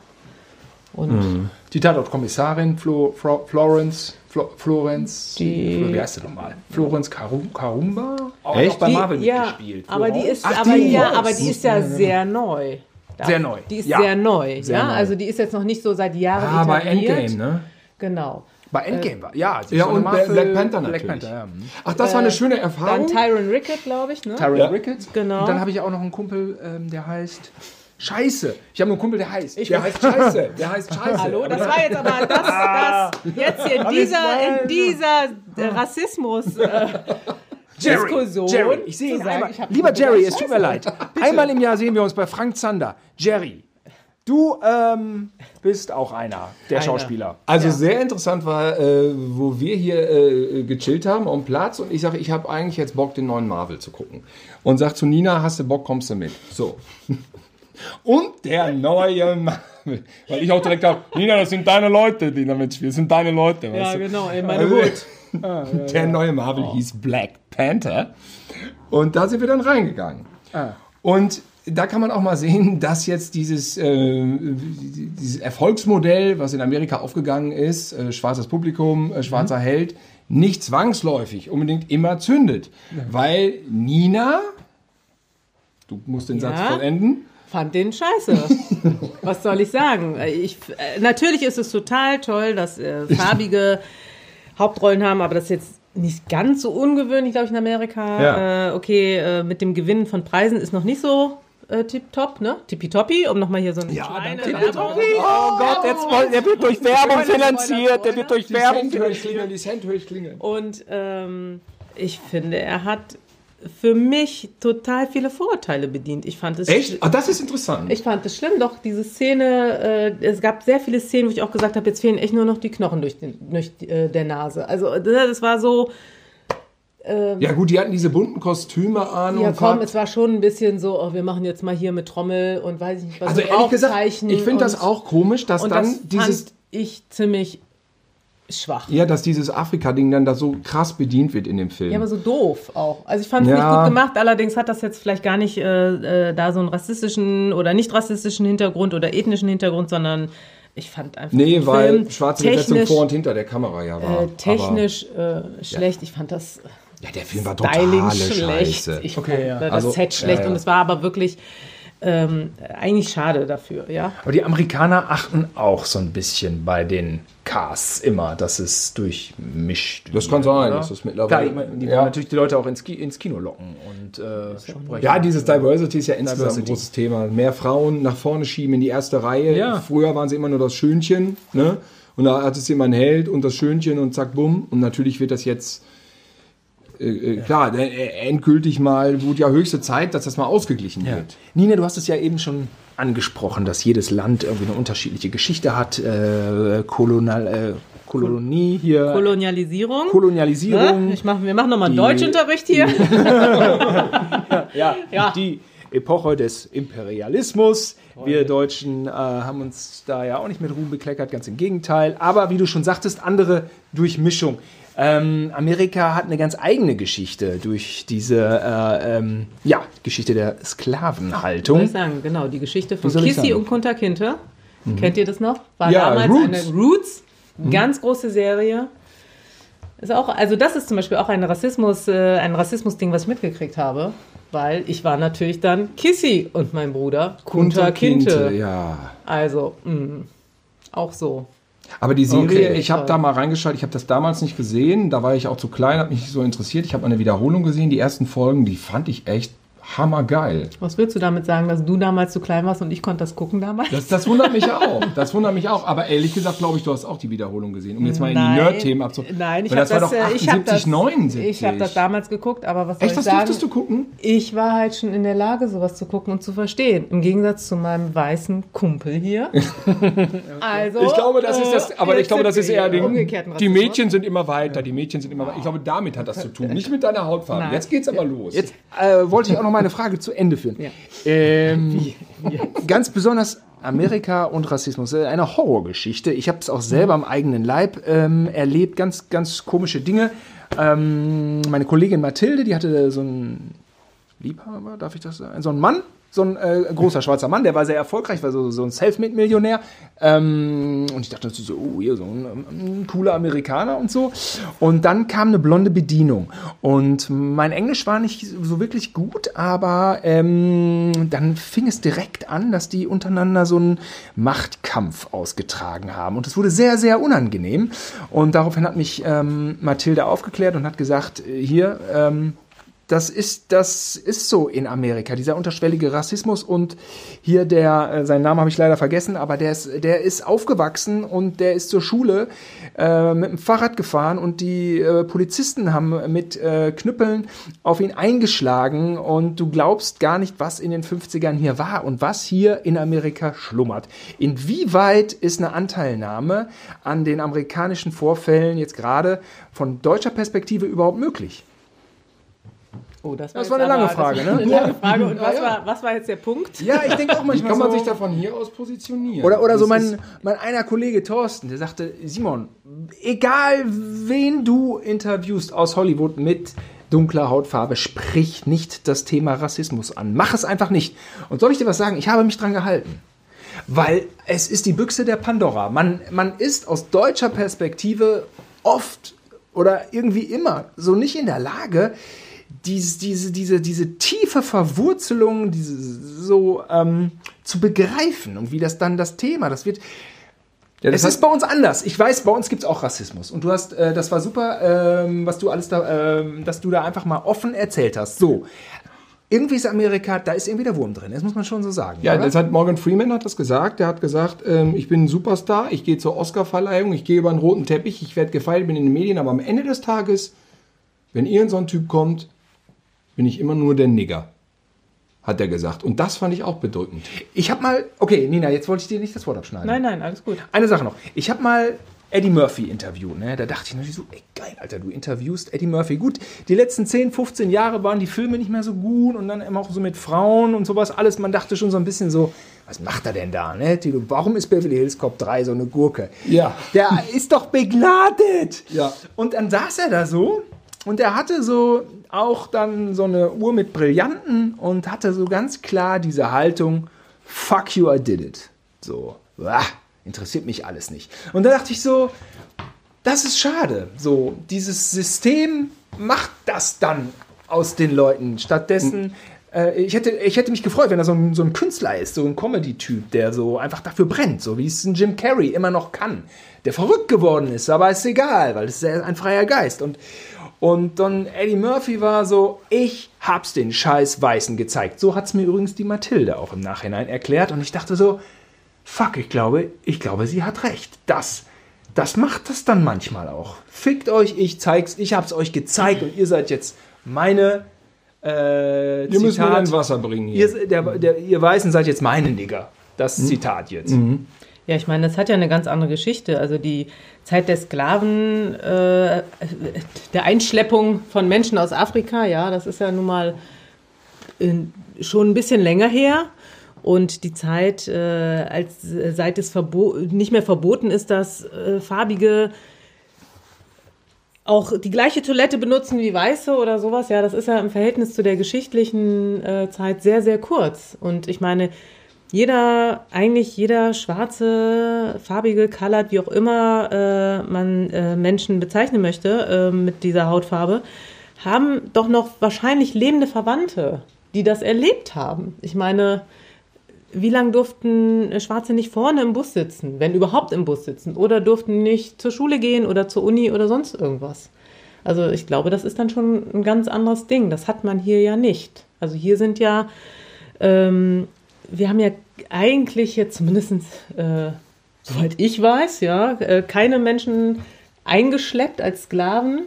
und Die Tatortkommissarin Flo, Flo, Florence, Flo, Florence, Die- Flo, wie heißt sie nochmal? Florence Karum, Karumba? Auch Echt? bei Die- Marvel ja, mitgespielt. aber die ist, Ach, aber, die. ja, aber die ist ja sehr neu. Da- Sehr neu. Die ist Ja. sehr neu. Sehr ja, neu. also die ist jetzt noch nicht so seit Jahren Ah, bei. Endgame, ne? Genau. Bei Endgame war, ja. Ja, und Marvel- Black Panther natürlich. Black Panther, ja. Mhm. Ach, das war eine schöne Dann Erfahrung. Tyron Rickett, glaube ich, ne? Tyron Ja. Ricketts. Genau. Und dann habe ich auch noch einen Kumpel, ähm, der heißt Scheiße. Ich habe einen Kumpel, der heißt. Der heißt Scheiße. Der heißt Scheiße. Hallo, das war jetzt aber das, das jetzt hier in dieser, in dieser äh, Rassismus äh, Diskussion. Jerry, ich sehe ihn sagen, einmal. ich Lieber Jerry, es tut mir leid. Einmal im Jahr sehen wir uns bei Frank Zander. Jerry, du ähm, bist auch einer der Einer. Schauspieler. Also Ja. sehr interessant war, äh, wo wir hier äh, gechillt haben am Platz und ich sage, ich habe eigentlich jetzt Bock, den neuen Marvel zu gucken. Und sag zu Nina, hast du Bock, kommst du mit. So. Und der neue Marvel. Weil ich auch direkt habe, Nina, das sind deine Leute, die da mitspielen. Das sind deine Leute. Ja, du? genau, in meine Also, Hut. Der neue Marvel hieß Black Panther. Und da sind wir dann reingegangen. Und da kann man auch mal sehen, dass jetzt dieses, äh, dieses Erfolgsmodell, was in Amerika aufgegangen ist, äh, schwarzes Publikum, äh, schwarzer Held, nicht zwangsläufig unbedingt immer zündet. Weil Nina, du musst den Satz Ja? vollenden, Fand den scheiße. Was soll ich sagen? Ich, äh, natürlich ist es total toll, dass äh, farbige Hauptrollen haben, aber das ist jetzt nicht ganz so ungewöhnlich, glaube ich, in Amerika. Ja. Äh, okay, äh, mit dem Gewinnen von Preisen ist noch nicht so äh, tipptopp, ne? Tippitoppi, um nochmal hier so eine kleine Werbung. Oh Gott, jetzt wollen, der wird durch Werbung finanziert. Der wird durch die Werbung Cent höre ich klingeln, die Cent höre ich klingeln. Und ähm, ich finde, er hat für mich total viele Vorurteile bedient. Ich fand es Echt? Ah, das ist interessant. Ich fand es schlimm, doch diese Szene, äh, es gab sehr viele Szenen, wo ich auch gesagt habe, jetzt fehlen echt nur noch die Knochen durch, den, durch äh, der Nase. Also das war so, ja gut, die hatten diese bunten Kostüme an. ja und komm, es war schon ein bisschen so, oh, wir machen jetzt mal hier mit Trommel und weiß ich nicht was. also so ehrlich gesagt, ich finde das auch komisch, dass dann das dieses... fand ich ziemlich schwach. Ja, dass dieses Afrika-Ding dann da so krass bedient wird in dem Film. Ja, aber so doof auch. Also ich fand es Ja. nicht gut gemacht, allerdings hat das jetzt vielleicht gar nicht äh, äh, da so einen rassistischen oder nicht rassistischen Hintergrund oder ethnischen Hintergrund, sondern ich fand einfach nee, den weil Film schwarze Besetzung vor und hinter der Kamera ja war. äh, technisch äh, schlecht. Ich fand das ja, der Film war Styling totale schlecht. Scheiße. Ich Okay, fand ja. das Also, Set schlecht ja, ja. und es war aber wirklich ähm, eigentlich schade dafür, ja. Aber die Amerikaner achten auch so ein bisschen bei den Casts immer, dass es durchmischt. Das kann wird, sein, oder? dass es mittlerweile- Klar, die Ja. wollen natürlich die Leute auch ins, Ki ins Kino locken und äh. Ja, dieses Diversity ist ja insgesamt ein Diversity. großes Thema. Mehr Frauen nach vorne schieben in die erste Reihe. Ja. Früher waren sie immer nur das Schönchen, ne? Und da hat es jemand Held und das Schönchen und zack, bumm. Und natürlich wird das jetzt, äh, äh, klar, äh, endgültig mal, wurde ja höchste Zeit, dass das mal ausgeglichen wird. Nina, du hast es ja eben schon angesprochen, dass jedes Land irgendwie eine unterschiedliche Geschichte hat. Äh, Kolonial, äh, Kolonie hier. Kolonialisierung. Kolonialisierung. Ne? Ich mach, wir machen nochmal einen Deutschunterricht hier. Ja, Ja. die Epoche des Imperialismus. Wir Deutschen äh, haben uns da ja auch nicht mit Ruhm bekleckert, ganz im Gegenteil. Aber wie du schon sagtest, andere Durchmischung. Ähm, Amerika hat eine ganz eigene Geschichte durch diese äh, ähm, ja, Geschichte der Sklavenhaltung. ich sagen, genau, die Geschichte von Kissy und Kunter Kinte. Kennt ihr das noch? War Ja, damals Roots. eine Roots, ganz große Serie. Ist auch, also das ist zum Beispiel auch ein Rassismus, äh, ein Rassismus-Ding, was ich mitgekriegt habe. Weil ich war natürlich dann Kissy und mein Bruder Kunter Kinte. ja. Also, mh, auch so. Aber die Serie, Okay, ich habe da mal reingeschaut, ich habe das damals nicht gesehen, da war ich auch zu klein, hat mich nicht so interessiert. Ich habe eine Wiederholung gesehen, die ersten Folgen, die fand ich echt hammergeil. Was willst du damit sagen, dass du damals zu klein warst und ich konnte das gucken damals? Das, das wundert mich auch. Das wundert mich auch. Aber ehrlich gesagt, glaube ich, du hast auch die Wiederholung gesehen. Um jetzt mal in die Nerd-Themen abzuholen. Nein, ich habe das das, war doch äh, ich hab 78, das, 79. ich habe das damals geguckt, aber was soll Echt, ich das sagen? durftest du gucken? Ich war halt schon in der Lage, sowas zu gucken und zu verstehen. Im Gegensatz zu meinem weißen Kumpel hier. Also, Ich glaube, das ist das, äh, aber ich glaube, das ist eher den, die. Mädchen sind immer weiter, die Mädchen sind immer weiter. Ich glaube, damit hat das zu tun, nicht mit deiner Hautfarbe. Nein. Jetzt geht's aber los. Jetzt äh, wollte ich auch noch mal eine Frage zu Ende führen. Ja. Ähm, ganz besonders Amerika und Rassismus. Äh, Eine Horrorgeschichte. Ich habe es auch selber am eigenen Leib ähm, erlebt. Ganz, ganz komische Dinge. Ähm, meine Kollegin Mathilde, die hatte so einen Liebhaber, darf ich das sagen? So ein Mann, so ein äh, großer schwarzer Mann, der war sehr erfolgreich, war so, so ein Selfmade-Millionär. Ähm, und ich dachte so, oh, hier so ein, ein cooler Amerikaner und so. Und dann kam eine blonde Bedienung. Und mein Englisch war nicht so wirklich gut, aber ähm, dann fing es direkt an, dass die untereinander so einen Machtkampf ausgetragen haben. Und es wurde sehr, sehr unangenehm. Und daraufhin hat mich ähm, Mathilde aufgeklärt und hat gesagt, äh, hier, ähm, das ist, das ist so in Amerika, dieser unterschwellige Rassismus und hier der, äh, seinen Namen habe ich leider vergessen, aber der ist, der ist aufgewachsen und der ist zur Schule äh, mit dem Fahrrad gefahren und die äh, Polizisten haben mit äh, Knüppeln auf ihn eingeschlagen und du glaubst gar nicht, was in den 50ern hier war und was hier in Amerika schlummert. Inwieweit ist eine Anteilnahme an den amerikanischen Vorfällen jetzt gerade von deutscher Perspektive überhaupt möglich? Oh, das, Das jetzt war eine lange aber- Frage, das war ne? Eine lange Frage. Und was, ja. war, was war jetzt der Punkt? Ja, ich denke auch Wie manchmal kann man so, sich da von hier aus positionieren? Oder, oder so Das mein, mein einer Kollege Thorsten, der sagte, Simon, egal wen du interviewst aus Hollywood mit dunkler Hautfarbe, sprich nicht das Thema Rassismus an. Mach es einfach nicht. Und soll ich dir was sagen? Ich habe mich dran gehalten. Weil es ist die Büchse der Pandora. Man, man ist aus deutscher Perspektive oft oder irgendwie immer so nicht in der Lage, diese, diese, diese, diese tiefe Verwurzelung diese, so ähm, zu begreifen und wie das dann das Thema, das wird. Ja, das es ist bei uns anders. Ich weiß, bei uns gibt es auch Rassismus. Und du hast, äh, das war super, ähm, was du alles da, ähm, dass du da einfach mal offen erzählt hast. So. Irgendwie ist Amerika, da ist irgendwie der Wurm drin. Das muss man schon so sagen. Ja, oder? das hat Morgan Freeman hat das gesagt. Der hat gesagt, ähm, ich bin ein Superstar, ich gehe zur Oscarverleihung, ich gehe über einen roten Teppich, ich werde gefeiert, bin in den Medien, aber am Ende des Tages, wenn irgend so ein Typ kommt, bin ich immer nur der Nigger. Hat er gesagt. Und das fand ich auch bedrückend. Ich habe mal, okay, Nina, jetzt wollte ich dir nicht das Wort abschneiden. Nein, nein, alles gut. Eine Sache noch. Ich habe mal Eddie Murphy interviewt. Ne? Da dachte ich natürlich so, ey, geil, Alter, du interviewst Eddie Murphy. Gut, die letzten 10, 15 Jahre waren die Filme nicht mehr so gut und dann immer auch so mit Frauen und sowas alles. Man dachte schon so ein bisschen so, was macht er denn da? Ne? Tilo, Warum ist Beverly Hills Cop 3 so eine Gurke? Ja. Der ist doch begladet. Ja. Und dann saß er da so und er hatte so auch dann so eine Uhr mit Brillanten und hatte so ganz klar diese Haltung, fuck you, I did it. So, wah, interessiert mich alles nicht. Und da dachte ich so, das ist schade. So, dieses System macht das dann aus den Leuten. Stattdessen, äh, ich, hätte, ich hätte mich gefreut, wenn er so ein, so ein Künstler ist, so ein Comedy-Typ, der so einfach dafür brennt, so wie es ein Jim Carrey immer noch kann. Der verrückt geworden ist, aber ist egal, weil es ist ein freier Geist. Und, und dann Eddie Murphy war so, ich hab's den scheiß Weißen gezeigt. So hat's mir übrigens die Mathilde auch im Nachhinein erklärt. Und ich dachte so, fuck, ich glaube, ich glaube, sie hat recht. Das, das macht das dann manchmal auch. Fickt euch, ich zeig's, ich hab's euch gezeigt und ihr seid jetzt meine äh, Ihr müsst mir dann Wasser bringen hier. Ihr, der, der, ihr Weißen seid jetzt meine Nigger. Das Zitat jetzt. Ja, ich meine, das hat ja eine ganz andere Geschichte. Also die Zeit der Sklaven, äh, der Einschleppung von Menschen aus Afrika, ja, das ist ja nun mal in, schon ein bisschen länger her. Und die Zeit, äh, als äh, seit es verbo nicht mehr verboten ist, dass äh, farbige auch die gleiche Toilette benutzen wie weiße oder sowas, ja, das ist ja im Verhältnis zu der geschichtlichen äh, Zeit sehr, sehr kurz. Und ich meine, jeder, eigentlich jeder schwarze, farbige, colored, wie auch immer äh, man äh, Menschen bezeichnen möchte äh, mit dieser Hautfarbe, haben doch noch wahrscheinlich lebende Verwandte, die das erlebt haben. Ich meine, wie lange durften Schwarze nicht vorne im Bus sitzen, wenn überhaupt im Bus sitzen, oder durften nicht zur Schule gehen oder zur Uni oder sonst irgendwas? Also ich glaube, das ist dann schon ein ganz anderes Ding. Das hat man hier ja nicht. Also hier sind ja, ähm, wir haben ja eigentlich jetzt zumindest, äh, soweit ich weiß, ja, äh, keine Menschen eingeschleppt als Sklaven.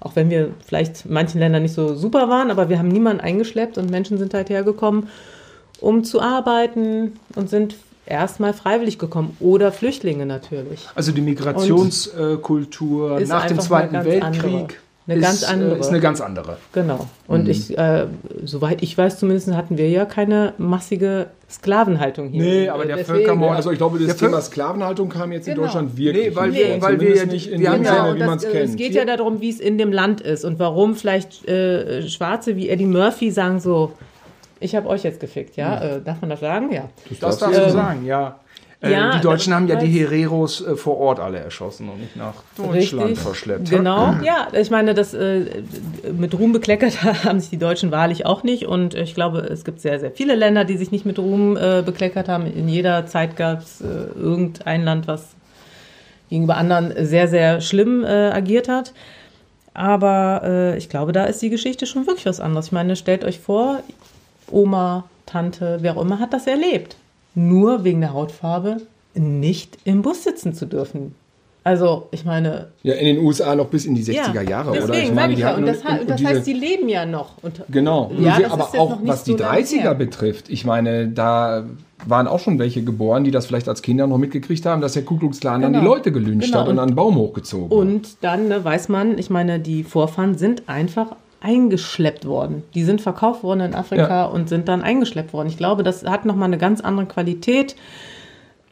Auch wenn wir vielleicht in manchen Ländern nicht so super waren, aber wir haben niemanden eingeschleppt und Menschen sind halt hergekommen, um zu arbeiten und sind erstmal freiwillig gekommen oder Flüchtlinge natürlich. Also die Migrationskultur nach dem Zweiten ganz andere. Eine ist, ganz andere. äh, ist eine ganz andere. Genau. Und ich, äh, soweit ich weiß, zumindest hatten wir ja keine massige Sklavenhaltung hier. Nee, aber der Deswegen- Völkermord- Also ich glaube, das Der Thema Sklavenhaltung kam jetzt in Genau. Deutschland wirklich. Nee, weil wir- vor. weil wir ja- nicht in wir dem haben ja- Sinne, wie man es das, äh, kennt. es geht ja darum, wie es in dem Land ist und warum vielleicht äh, Schwarze wie Eddie Murphy sagen so, ich habe euch jetzt gefickt, ja? Äh, darf man das sagen? Ja. Das darfst darfst du sagen. sagen, ja. Äh, Ja, die Deutschen haben ja die Hereros äh, vor Ort alle erschossen und nicht nach Deutschland Richtig. verschleppt. Genau, ja. Ich meine, das äh, mit Ruhm bekleckert haben sich die Deutschen wahrlich auch nicht. Und ich glaube, es gibt sehr, sehr viele Länder, die sich nicht mit Ruhm bekleckert haben. In jeder Zeit gab es irgendein Land, was gegenüber anderen sehr, sehr schlimm agiert hat. Aber ich glaube, da ist die Geschichte schon wirklich was anderes. Ich meine, stellt euch vor, Oma, Tante, wer auch immer hat das erlebt. Nur wegen der Hautfarbe nicht im Bus sitzen zu dürfen. Also, ich meine, Ja, in den USA noch bis in die 60er Jahre, deswegen oder? Ich meine, ich die ja. Und das, und- und das diese- heißt, die leben ja noch. Und Genau. Ja, das aber auch was die so lange 30er her. betrifft, ich meine, da waren auch schon welche geboren, die das vielleicht als Kinder noch mitgekriegt haben, dass der Ku Klux Klan dann die Genau. Leute gelünscht Genau. hat und an einen Baum hochgezogen. Und dann ne, weiß man, ich meine, die Vorfahren sind einfach eingeschleppt worden. Die sind verkauft worden in Afrika Ja. und sind dann eingeschleppt worden. Ich glaube, das hat nochmal eine ganz andere Qualität,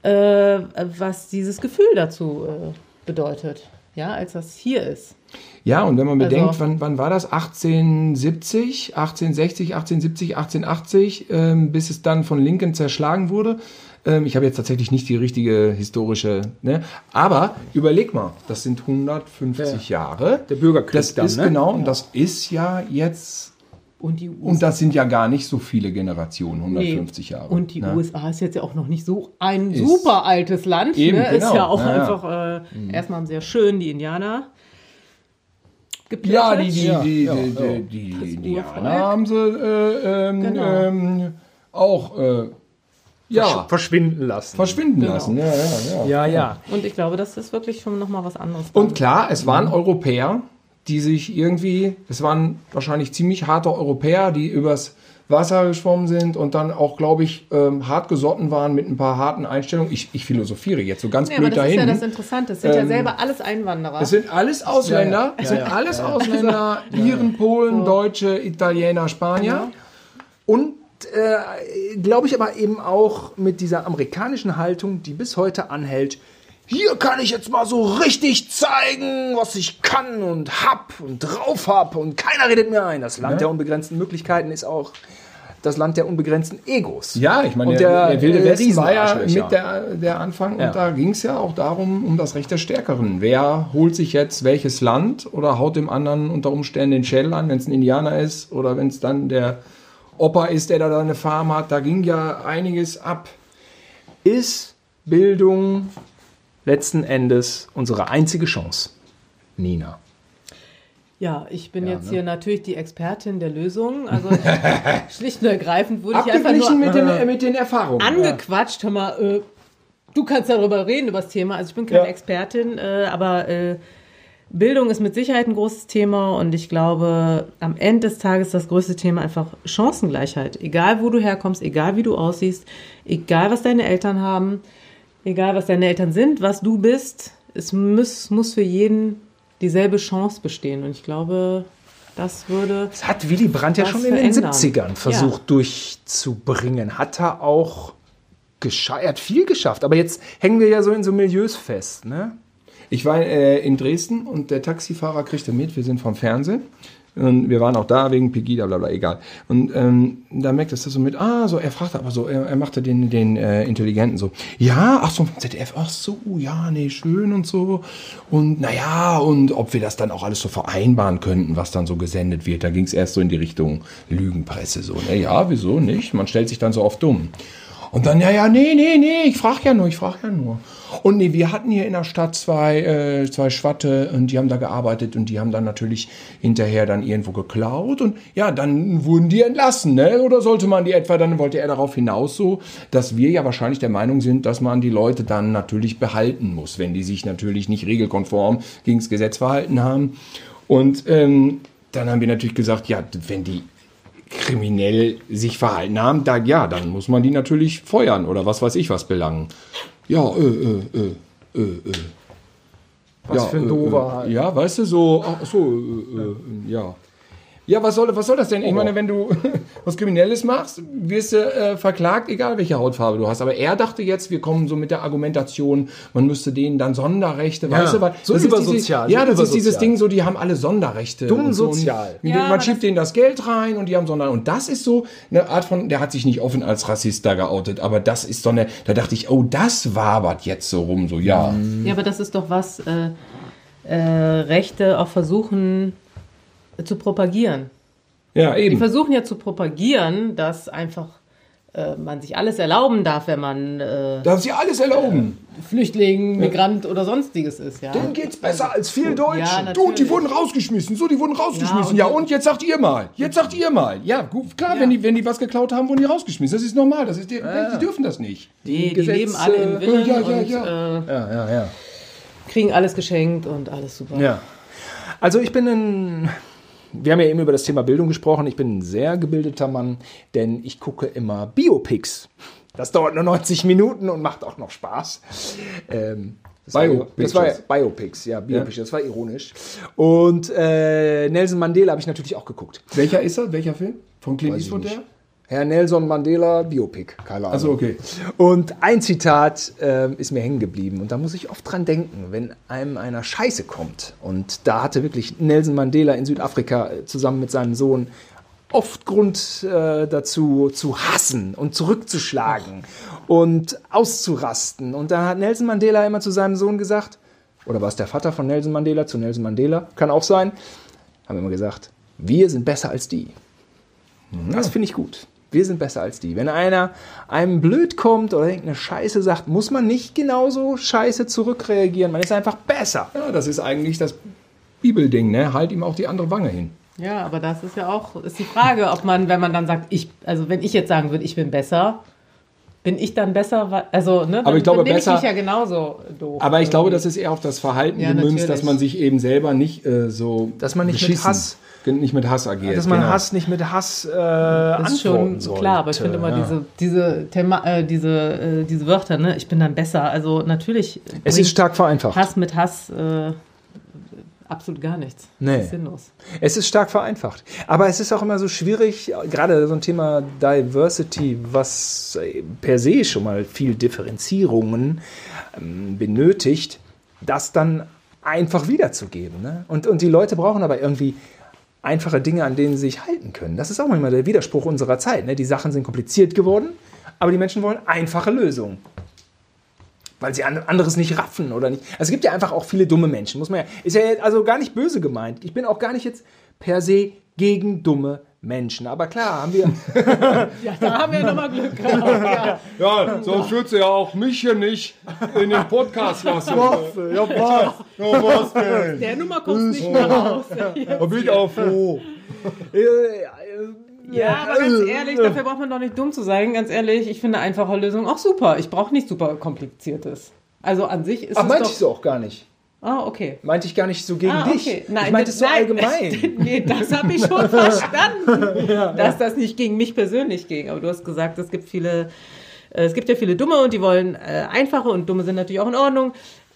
äh, was dieses Gefühl dazu äh, bedeutet, ja, als das hier ist. Ja, und wenn man bedenkt, Also- wann, wann war das? 1870, 1860, 1870, 1880, ähm, bis es dann von Lincoln zerschlagen wurde. Ähm, ich habe jetzt tatsächlich nicht die richtige historische, ne? aber überleg mal, das sind 150 Jahre. Der Bürgerkrieg Das dann, ist ne? genau, und das ist ja jetzt, Und die USA, und das sind ja gar nicht so viele Generationen, 150 Jahre. Und die ne? USA ist jetzt ja auch noch nicht so ein Ist- super altes Land. Eben, ne? Ist genau. ja auch Ja, ja. einfach äh, erstmal sehr schön, die Indianer. Geplättet. Ja, die, die, Ja, die, ja, die, ja. die, die, Das Indianer haben sie äh, ähm, Genau. ähm, auch äh, ja, Verschwinden lassen. verschwinden Genau. lassen. Ja, ja, ja. ja, ja. Und ich glaube, das ist wirklich schon nochmal was anderes. Und klar, es waren Europäer, die sich irgendwie, das waren wahrscheinlich ziemlich harte Europäer, die übers Wasser geschwommen sind und dann auch, glaube ich, ähm, hart gesotten waren mit ein paar harten Einstellungen. Ich, ich philosophiere jetzt so ganz Ja, aber blöd das ist dahin. ja das Interessante. Es sind ja selber alles Einwanderer. Es sind alles Ausländer, Ja, ja. es sind Ja, ja. alles Ausländer, Iren, Polen, Deutsche, Italiener, Spanier. Und äh, glaube ich aber eben auch mit dieser amerikanischen Haltung, die bis heute anhält. Hier kann ich jetzt mal so richtig zeigen, was ich kann und hab und drauf hab und keiner redet mir ein. Das Land der unbegrenzten Möglichkeiten ist auch das Land der unbegrenzten Egos. Ja, ich meine, Und der, der, der Wilde äh, Westen war ja mit der, der Anfang Ja. und da ging es ja auch darum, um das Recht des Stärkeren. Wer holt sich jetzt welches Land oder haut dem anderen unter Umständen den Schädel an, wenn es ein Indianer ist oder wenn es dann der Opa ist, der da eine Farm hat. Da ging ja einiges ab. Ist Bildung letzten Endes unsere einzige Chance? Nina. Ja, ich bin jetzt ne? hier natürlich die Expertin der Lösung. Also schlicht und ergreifend wurde ich einfach nur mit den, äh, mit den Erfahrungen. angequatscht. Hör mal, äh, du kannst darüber reden, über das Thema. Also ich bin keine Ja. Expertin, äh, aber äh, Bildung ist mit Sicherheit ein großes Thema und ich glaube, am Ende des Tages das größte Thema einfach Chancengleichheit. Egal, wo du herkommst, egal, wie du aussiehst, egal, was deine Eltern haben, egal, was deine Eltern sind, was du bist, es muss, muss für jeden dieselbe Chance bestehen. Und ich glaube, das würde Das hat Willy Brandt ja schon in den verändern. 70ern versucht durchzubringen. Hat er auch geschafft. Er hat viel geschafft. Aber jetzt hängen wir ja so in so Milieus fest. Ne? Ich war äh, in Dresden und der Taxifahrer kriegte mit, wir sind vom Fernsehen. Und wir waren auch da wegen Pegida, bla bla, egal. Und ähm, da merkt das so mit, ah, so, er fragte aber so, er, er machte den, den äh, Intelligenten so, ja, ach so, ZDF, ach so, ja, nee, schön und so. Und naja, und ob wir das dann auch alles so vereinbaren könnten, was dann so gesendet wird. Da ging es erst so in die Richtung Lügenpresse, so, ne, ja, wieso nicht? Man stellt sich dann so oft dumm. Und dann, ja, ja, nee, nee, nee, ich frage ja nur, ich frage ja nur. Und nee, wir hatten hier in der Stadt zwei, äh, zwei Schwatte und die haben da gearbeitet und die haben dann natürlich hinterher dann irgendwo geklaut und ja, dann wurden die entlassen, ne? Oder sollte man die etwa, dann wollte er darauf hinaus so, dass wir ja wahrscheinlich der Meinung sind, dass man die Leute dann natürlich behalten muss, wenn die sich natürlich nicht regelkonform gegen das Gesetz verhalten haben. Und ähm, dann haben wir natürlich gesagt, ja, wenn die kriminell sich verhalten haben, da, ja, dann muss man die natürlich feuern oder was weiß ich was belangen. Ja, äh, äh, äh, äh, äh. Was ja, für ein äh, doofer. Äh, ja, weißt du, so, ach so, äh, äh, ja. Ja, was soll, was soll das denn? Ich meine, wenn du was Kriminelles machst, wirst du äh, verklagt, egal welche Hautfarbe du hast. Aber er dachte jetzt, wir kommen so mit der Argumentation, man müsste denen dann Sonderrechte, Ja, weißt du, weil so das ist übersozial, Diese, so ja, das ist dieses. Ding so, die haben alle Sonderrechte. Dumm so. Sozial. Man Ja, aber schiebt denen das Geld rein und die haben Sonder. Und das ist so eine Art von, der hat sich nicht offen als Rassist da geoutet, aber das ist so eine, da dachte ich, oh, das wabert jetzt so rum, so, ja. Ja, aber das ist doch was, äh, äh, Rechte auch versuchen zu propagieren. Ja, Die eben. versuchen ja zu propagieren, dass einfach äh, man sich alles erlauben darf, wenn man äh, Darf sie alles erlauben. Flüchtling, Migrant oder sonstiges ist. Ja. Denen geht's besser als viel Deutschen. Ja, Du, die wurden rausgeschmissen, so, die wurden rausgeschmissen. Ja, Ja, und- und, jetzt sagt ihr mal. Jetzt sagt ihr mal. Ja, gut, klar, wenn, die, wenn die was geklaut haben, wurden die rausgeschmissen. Das ist normal. Das ist, die, die dürfen das nicht. Die, die Gesetze- leben alle im Willen Ja, ja, und ja. Äh, Ja, ja, ja. kriegen alles geschenkt und alles super. Ja. Also ich bin ein. Wir haben ja eben über das Thema Bildung gesprochen. Ich bin ein sehr gebildeter Mann, denn ich gucke immer Biopics. Das dauert nur 90 Minuten und macht auch noch Spaß. Ähm, das war, Biopics. das war Biopics, ja, Biopics, das war ironisch. Und äh, Nelson Mandela habe ich natürlich auch geguckt. Welcher ist er? Welcher Film? Von Clint Eastwood der? Herr Nelson Mandela, Biopic, keine Ahnung. Also okay. Und ein Zitat ähm, ist mir hängen geblieben und da muss ich oft dran denken, wenn einem einer Scheiße kommt. Und da hatte wirklich Nelson Mandela in Südafrika äh, zusammen mit seinem Sohn oft Grund äh, dazu zu hassen und zurückzuschlagen und auszurasten. Und da hat Nelson Mandela immer zu seinem Sohn gesagt, oder war es der Vater von Nelson Mandela zu Nelson Mandela, kann auch sein, haben immer gesagt, wir sind besser als die. Das finde ich gut. Wir sind besser als die. Wenn einer einem blöd kommt oder irgendeine Scheiße sagt, muss man nicht genauso scheiße zurückreagieren. Man ist einfach besser. Ja, das ist eigentlich das Bibelding, ne? Halt ihm auch die andere Wange hin. Ja, aber das ist ja auch ist die Frage, ob man, wenn man dann sagt, ich, also wenn ich jetzt sagen würde, ich bin besser, bin ich dann besser, also ne, dann ich glaube, besser- ich mich ja genauso doof. Aber ich glaube, irgendwie. das ist eher auf das Verhalten Ja, gemünzt, natürlich. dass man sich eben selber nicht äh, so Dass man nicht mit Hass- nicht mit Hass agiert. Dass man genau. Hass nicht mit Hass äh, Das ist schon antworten sollte. klar, aber ich finde immer ja. diese, diese, Thema, äh, diese, äh, diese Wörter, ne, ich bin dann besser. Also natürlich Es ist stark vereinfacht. Hass mit Hass äh, absolut gar nichts. Nee. Das ist sinnlos. Es ist stark vereinfacht. Aber es ist auch immer so schwierig, gerade so ein Thema Diversity, was äh, per se schon mal viel Differenzierungen ähm, benötigt, das dann einfach wiederzugeben. Ne? Und, und die Leute brauchen aber irgendwie einfache Dinge, an denen sie sich halten können. Das ist auch manchmal der Widerspruch unserer Zeit. Ne? Die Sachen sind kompliziert geworden, aber die Menschen wollen einfache Lösungen. Weil sie an- anderes nicht raffen oder nicht. Also es gibt ja einfach auch viele dumme Menschen, muss man ja. Ist ja also gar nicht böse gemeint. Ich bin auch gar nicht jetzt per se gegen dumme Menschen. Aber klar, haben wir. Ja, da haben wir nochmal Glück gehabt. Ja. Ja, sonst würdest du ja auch mich hier nicht in den Podcast lassen. ja, was? Ja, was denn? Der Nummer kommt nicht mehr raus. Da bin ich auch froh. Ja, aber ganz ehrlich, dafür braucht man doch nicht dumm zu sein. Ganz ehrlich, ich finde einfache Lösungen auch super. Ich brauche nicht super kompliziertes. Also an sich ist Ach, es meinte doch... ich so auch gar nicht. Ah, okay. Meinte ich gar nicht so gegen Ah, dich. okay. Nein, ich meinte es so nein. allgemein. nee, das habe ich schon verstanden, dass das nicht gegen mich persönlich ging. Aber du hast gesagt, es gibt viele, äh, es gibt ja viele Dumme und die wollen äh, einfache und Dumme sind natürlich auch in Ordnung.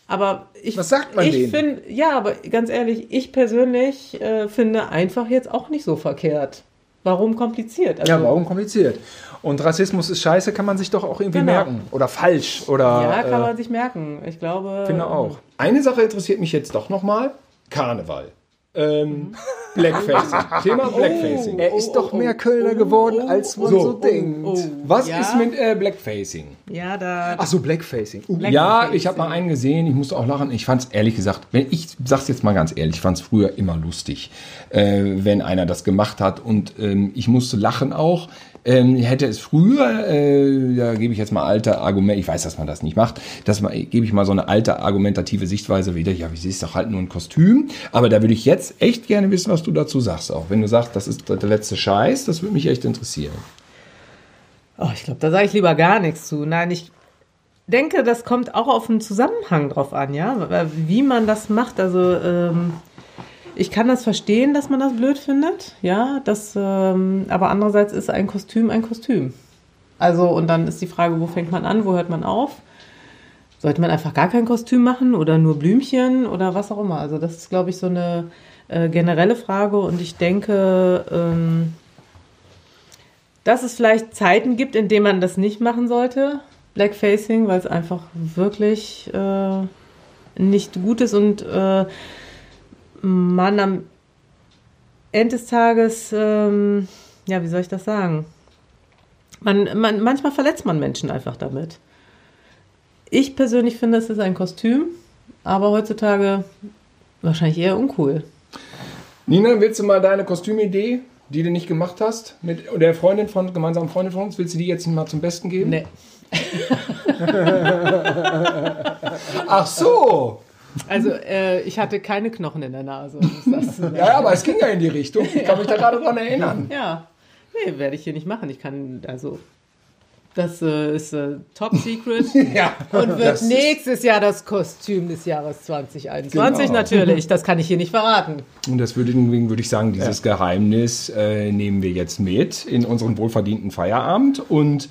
Aber ich, Was sagt man ich denen? finde, ja, aber ganz ehrlich, ich persönlich äh, finde einfach jetzt auch nicht so verkehrt. Warum kompliziert? Also, Ja, warum kompliziert? Und Rassismus ist scheiße, kann man sich doch auch irgendwie Genau. merken. Oder falsch. Oder, Ja, kann äh, man sich merken. Ich glaube. finde auch. Eine Sache interessiert mich jetzt doch nochmal. Karneval. Ähm, Blackfacing. Thema Blackfacing. Er ist doch mehr Kölner geworden, als man so, So. denkt. Oh, Was ja, ist mit äh, Blackfacing? Ja, da. Ach so, Blackfacing. Uh, Ja, ich habe mal einen gesehen, ich musste auch lachen. Ich fand es ehrlich gesagt, wenn ich sag's jetzt mal ganz ehrlich, ich fand es früher immer lustig, äh, wenn einer das gemacht hat und ähm, ich musste lachen auch. Ähm, hätte es früher, äh, da gebe ich jetzt mal alte Argumente, ich weiß, dass man das nicht macht, dass man gebe ich mal so eine alte argumentative Sichtweise wieder, ja, wie siehst doch halt nur ein Kostüm, aber da würde ich jetzt echt gerne wissen, was du dazu sagst, auch wenn du sagst, das ist der letzte Scheiß, das würde mich echt interessieren. Oh, ich glaube, da sage ich lieber gar nichts zu. Nein, ich denke, das kommt auch auf den Zusammenhang drauf an, ja, wie man das macht. Also ähm, ich kann das verstehen, dass man das blöd findet, ja, das, ähm, aber andererseits ist ein Kostüm ein Kostüm. Also und dann ist die Frage, wo fängt man an, wo hört man auf? Sollte man einfach gar kein Kostüm machen oder nur Blümchen oder was auch immer? Also das ist, glaube ich, so eine äh, generelle Frage und ich denke, ähm, dass es vielleicht Zeiten gibt, in denen man das nicht machen sollte, Blackfacing, weil es einfach wirklich äh, nicht gut ist und äh, man am Ende des Tages, ähm, ja, wie soll ich das sagen? Man, man, manchmal verletzt man Menschen einfach damit. Ich persönlich finde, es ist ein Kostüm, aber heutzutage wahrscheinlich eher uncool. Nina, willst du mal deine Kostümidee, die du nicht gemacht hast, mit der Freundin von, gemeinsamen Freundin von uns, willst du die jetzt mal zum Besten geben? Nee. Ach so! Also, äh, ich hatte keine Knochen in der Nase. sagen. Ja, ja, aber es ging ja in die Richtung. Ich kann mich da gerade dran erinnern. Ja, nee, werde ich hier nicht machen. Ich kann, also, das äh, ist äh, top secret Ja. und wird nächstes Jahr das Kostüm des Jahres 2021 Genau. natürlich. Das kann ich hier nicht verraten. Und das würde, deswegen würde ich sagen, dieses Geheimnis äh, nehmen wir jetzt mit in unseren wohlverdienten Feierabend. Und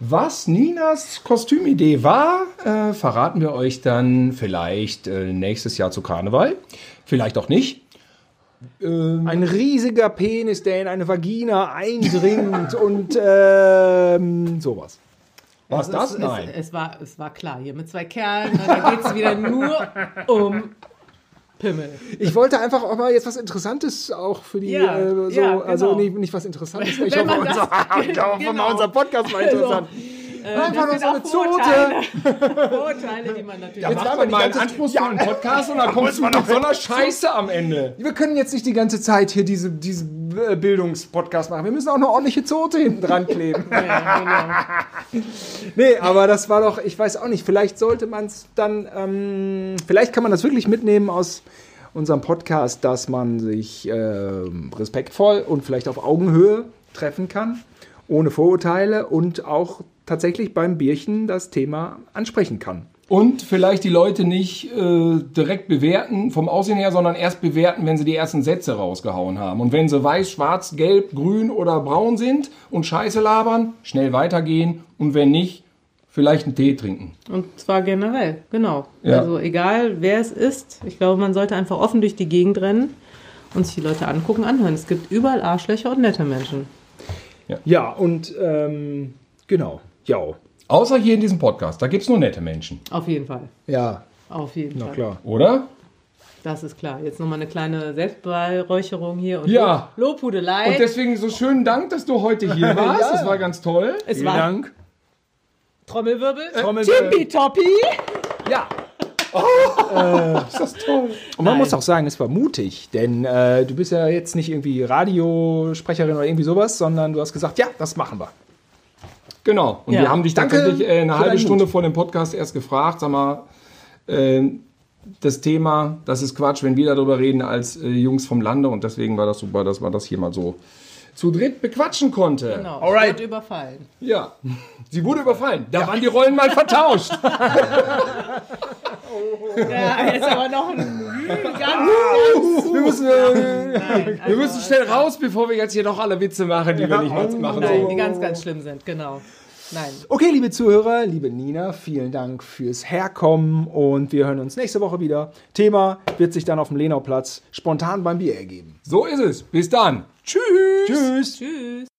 was Ninas Kostümidee war, äh, verraten wir euch dann vielleicht äh, nächstes Jahr zu Karneval. Vielleicht auch nicht. Ein riesiger Penis, der in eine Vagina eindringt und ähm, sowas. Was Es- das? Es, Nein. es, es, war, es war klar, hier mit zwei Kerlen, da geht es wieder nur um Pimmel. Ich wollte einfach auch mal jetzt was Interessantes auch für die, Ja, äh, so, ja, genau. also nicht, nicht was Interessantes. Ich hoffe, unser, ich hoffe genau. mal unser Podcast mal interessant. Einfach nur so eine Zote. Vorurteile, die man natürlich Jetzt haben macht wir man die mal einen ganze- anspruchsvollen Podcast und dann kommst du mit so einer Scheiße am Ende. Wir können jetzt nicht die ganze Zeit hier diese, diese äh, Bildungspodcast machen. Wir müssen auch eine ordentliche Zote hinten dran kleben. Ja, genau. Nee, aber das war doch, ich weiß auch nicht, vielleicht sollte man es dann, ähm, vielleicht kann man das wirklich mitnehmen aus unserem Podcast, dass man sich ähm, respektvoll und vielleicht auf Augenhöhe treffen kann, ohne Vorurteile und auch tatsächlich beim Bierchen das Thema ansprechen kann. Und vielleicht die Leute nicht äh, direkt bewerten vom Aussehen her, sondern erst bewerten, wenn sie die ersten Sätze rausgehauen haben. Und wenn sie weiß, schwarz, gelb, grün oder braun sind und Scheiße labern, schnell weitergehen. Und wenn nicht, vielleicht einen Tee trinken. Und zwar generell, genau. Ja. Also egal, wer es ist. Ich glaube, man sollte einfach offen durch die Gegend rennen und sich die Leute angucken, anhören. Es gibt überall Arschlöcher und nette Menschen. Ja, und ähm, genau. Ja. Außer hier in diesem Podcast, da gibt's nur nette Menschen, Auf jeden Fall. Ja, Auf jeden na Fall. klar. oder? Das ist klar. Jetzt nochmal eine kleine Selbstbeweihräucherung hier und Ja. Lob- Lobhudelei. Und deswegen so schönen Dank, dass du heute hier warst. Ja. Das war ganz toll. es Vielen war Dank. Trommelwirbel. Trommelwirbel. Tippitoppi. Ja. Ist das toll. Und man Nein. muss auch sagen, es war mutig, denn äh, du bist ja jetzt nicht irgendwie Radiosprecherin oder irgendwie sowas, sondern du hast gesagt, ja, das machen wir. Genau. Und Ja. wir haben dich Danke tatsächlich äh, eine halbe Stunde Mut. vor dem Podcast erst gefragt, sag mal, äh, das Thema, das ist Quatsch, wenn wir darüber reden als äh, Jungs vom Lande und deswegen war das super, dass man das hier mal so zu dritt bequatschen konnte. Genau. Alright. Wird überfallen. Ja. Sie wurde überfallen. Da waren die Rollen mal vertauscht. Ja, jetzt aber noch ein ganz, ganz. Wir müssen, äh, Nein, wir müssen schnell raus, bevor wir jetzt hier noch alle Witze machen, die wir nicht mehr machen Nein, die ganz, ganz schlimm sind, genau. Nein. Okay, liebe Zuhörer, liebe Nina, vielen Dank fürs Herkommen und wir hören uns nächste Woche wieder. Thema wird sich dann auf dem Lenauplatz spontan beim Bier ergeben. So ist es. Bis dann. Tschüss. Tschüss. Tschüss.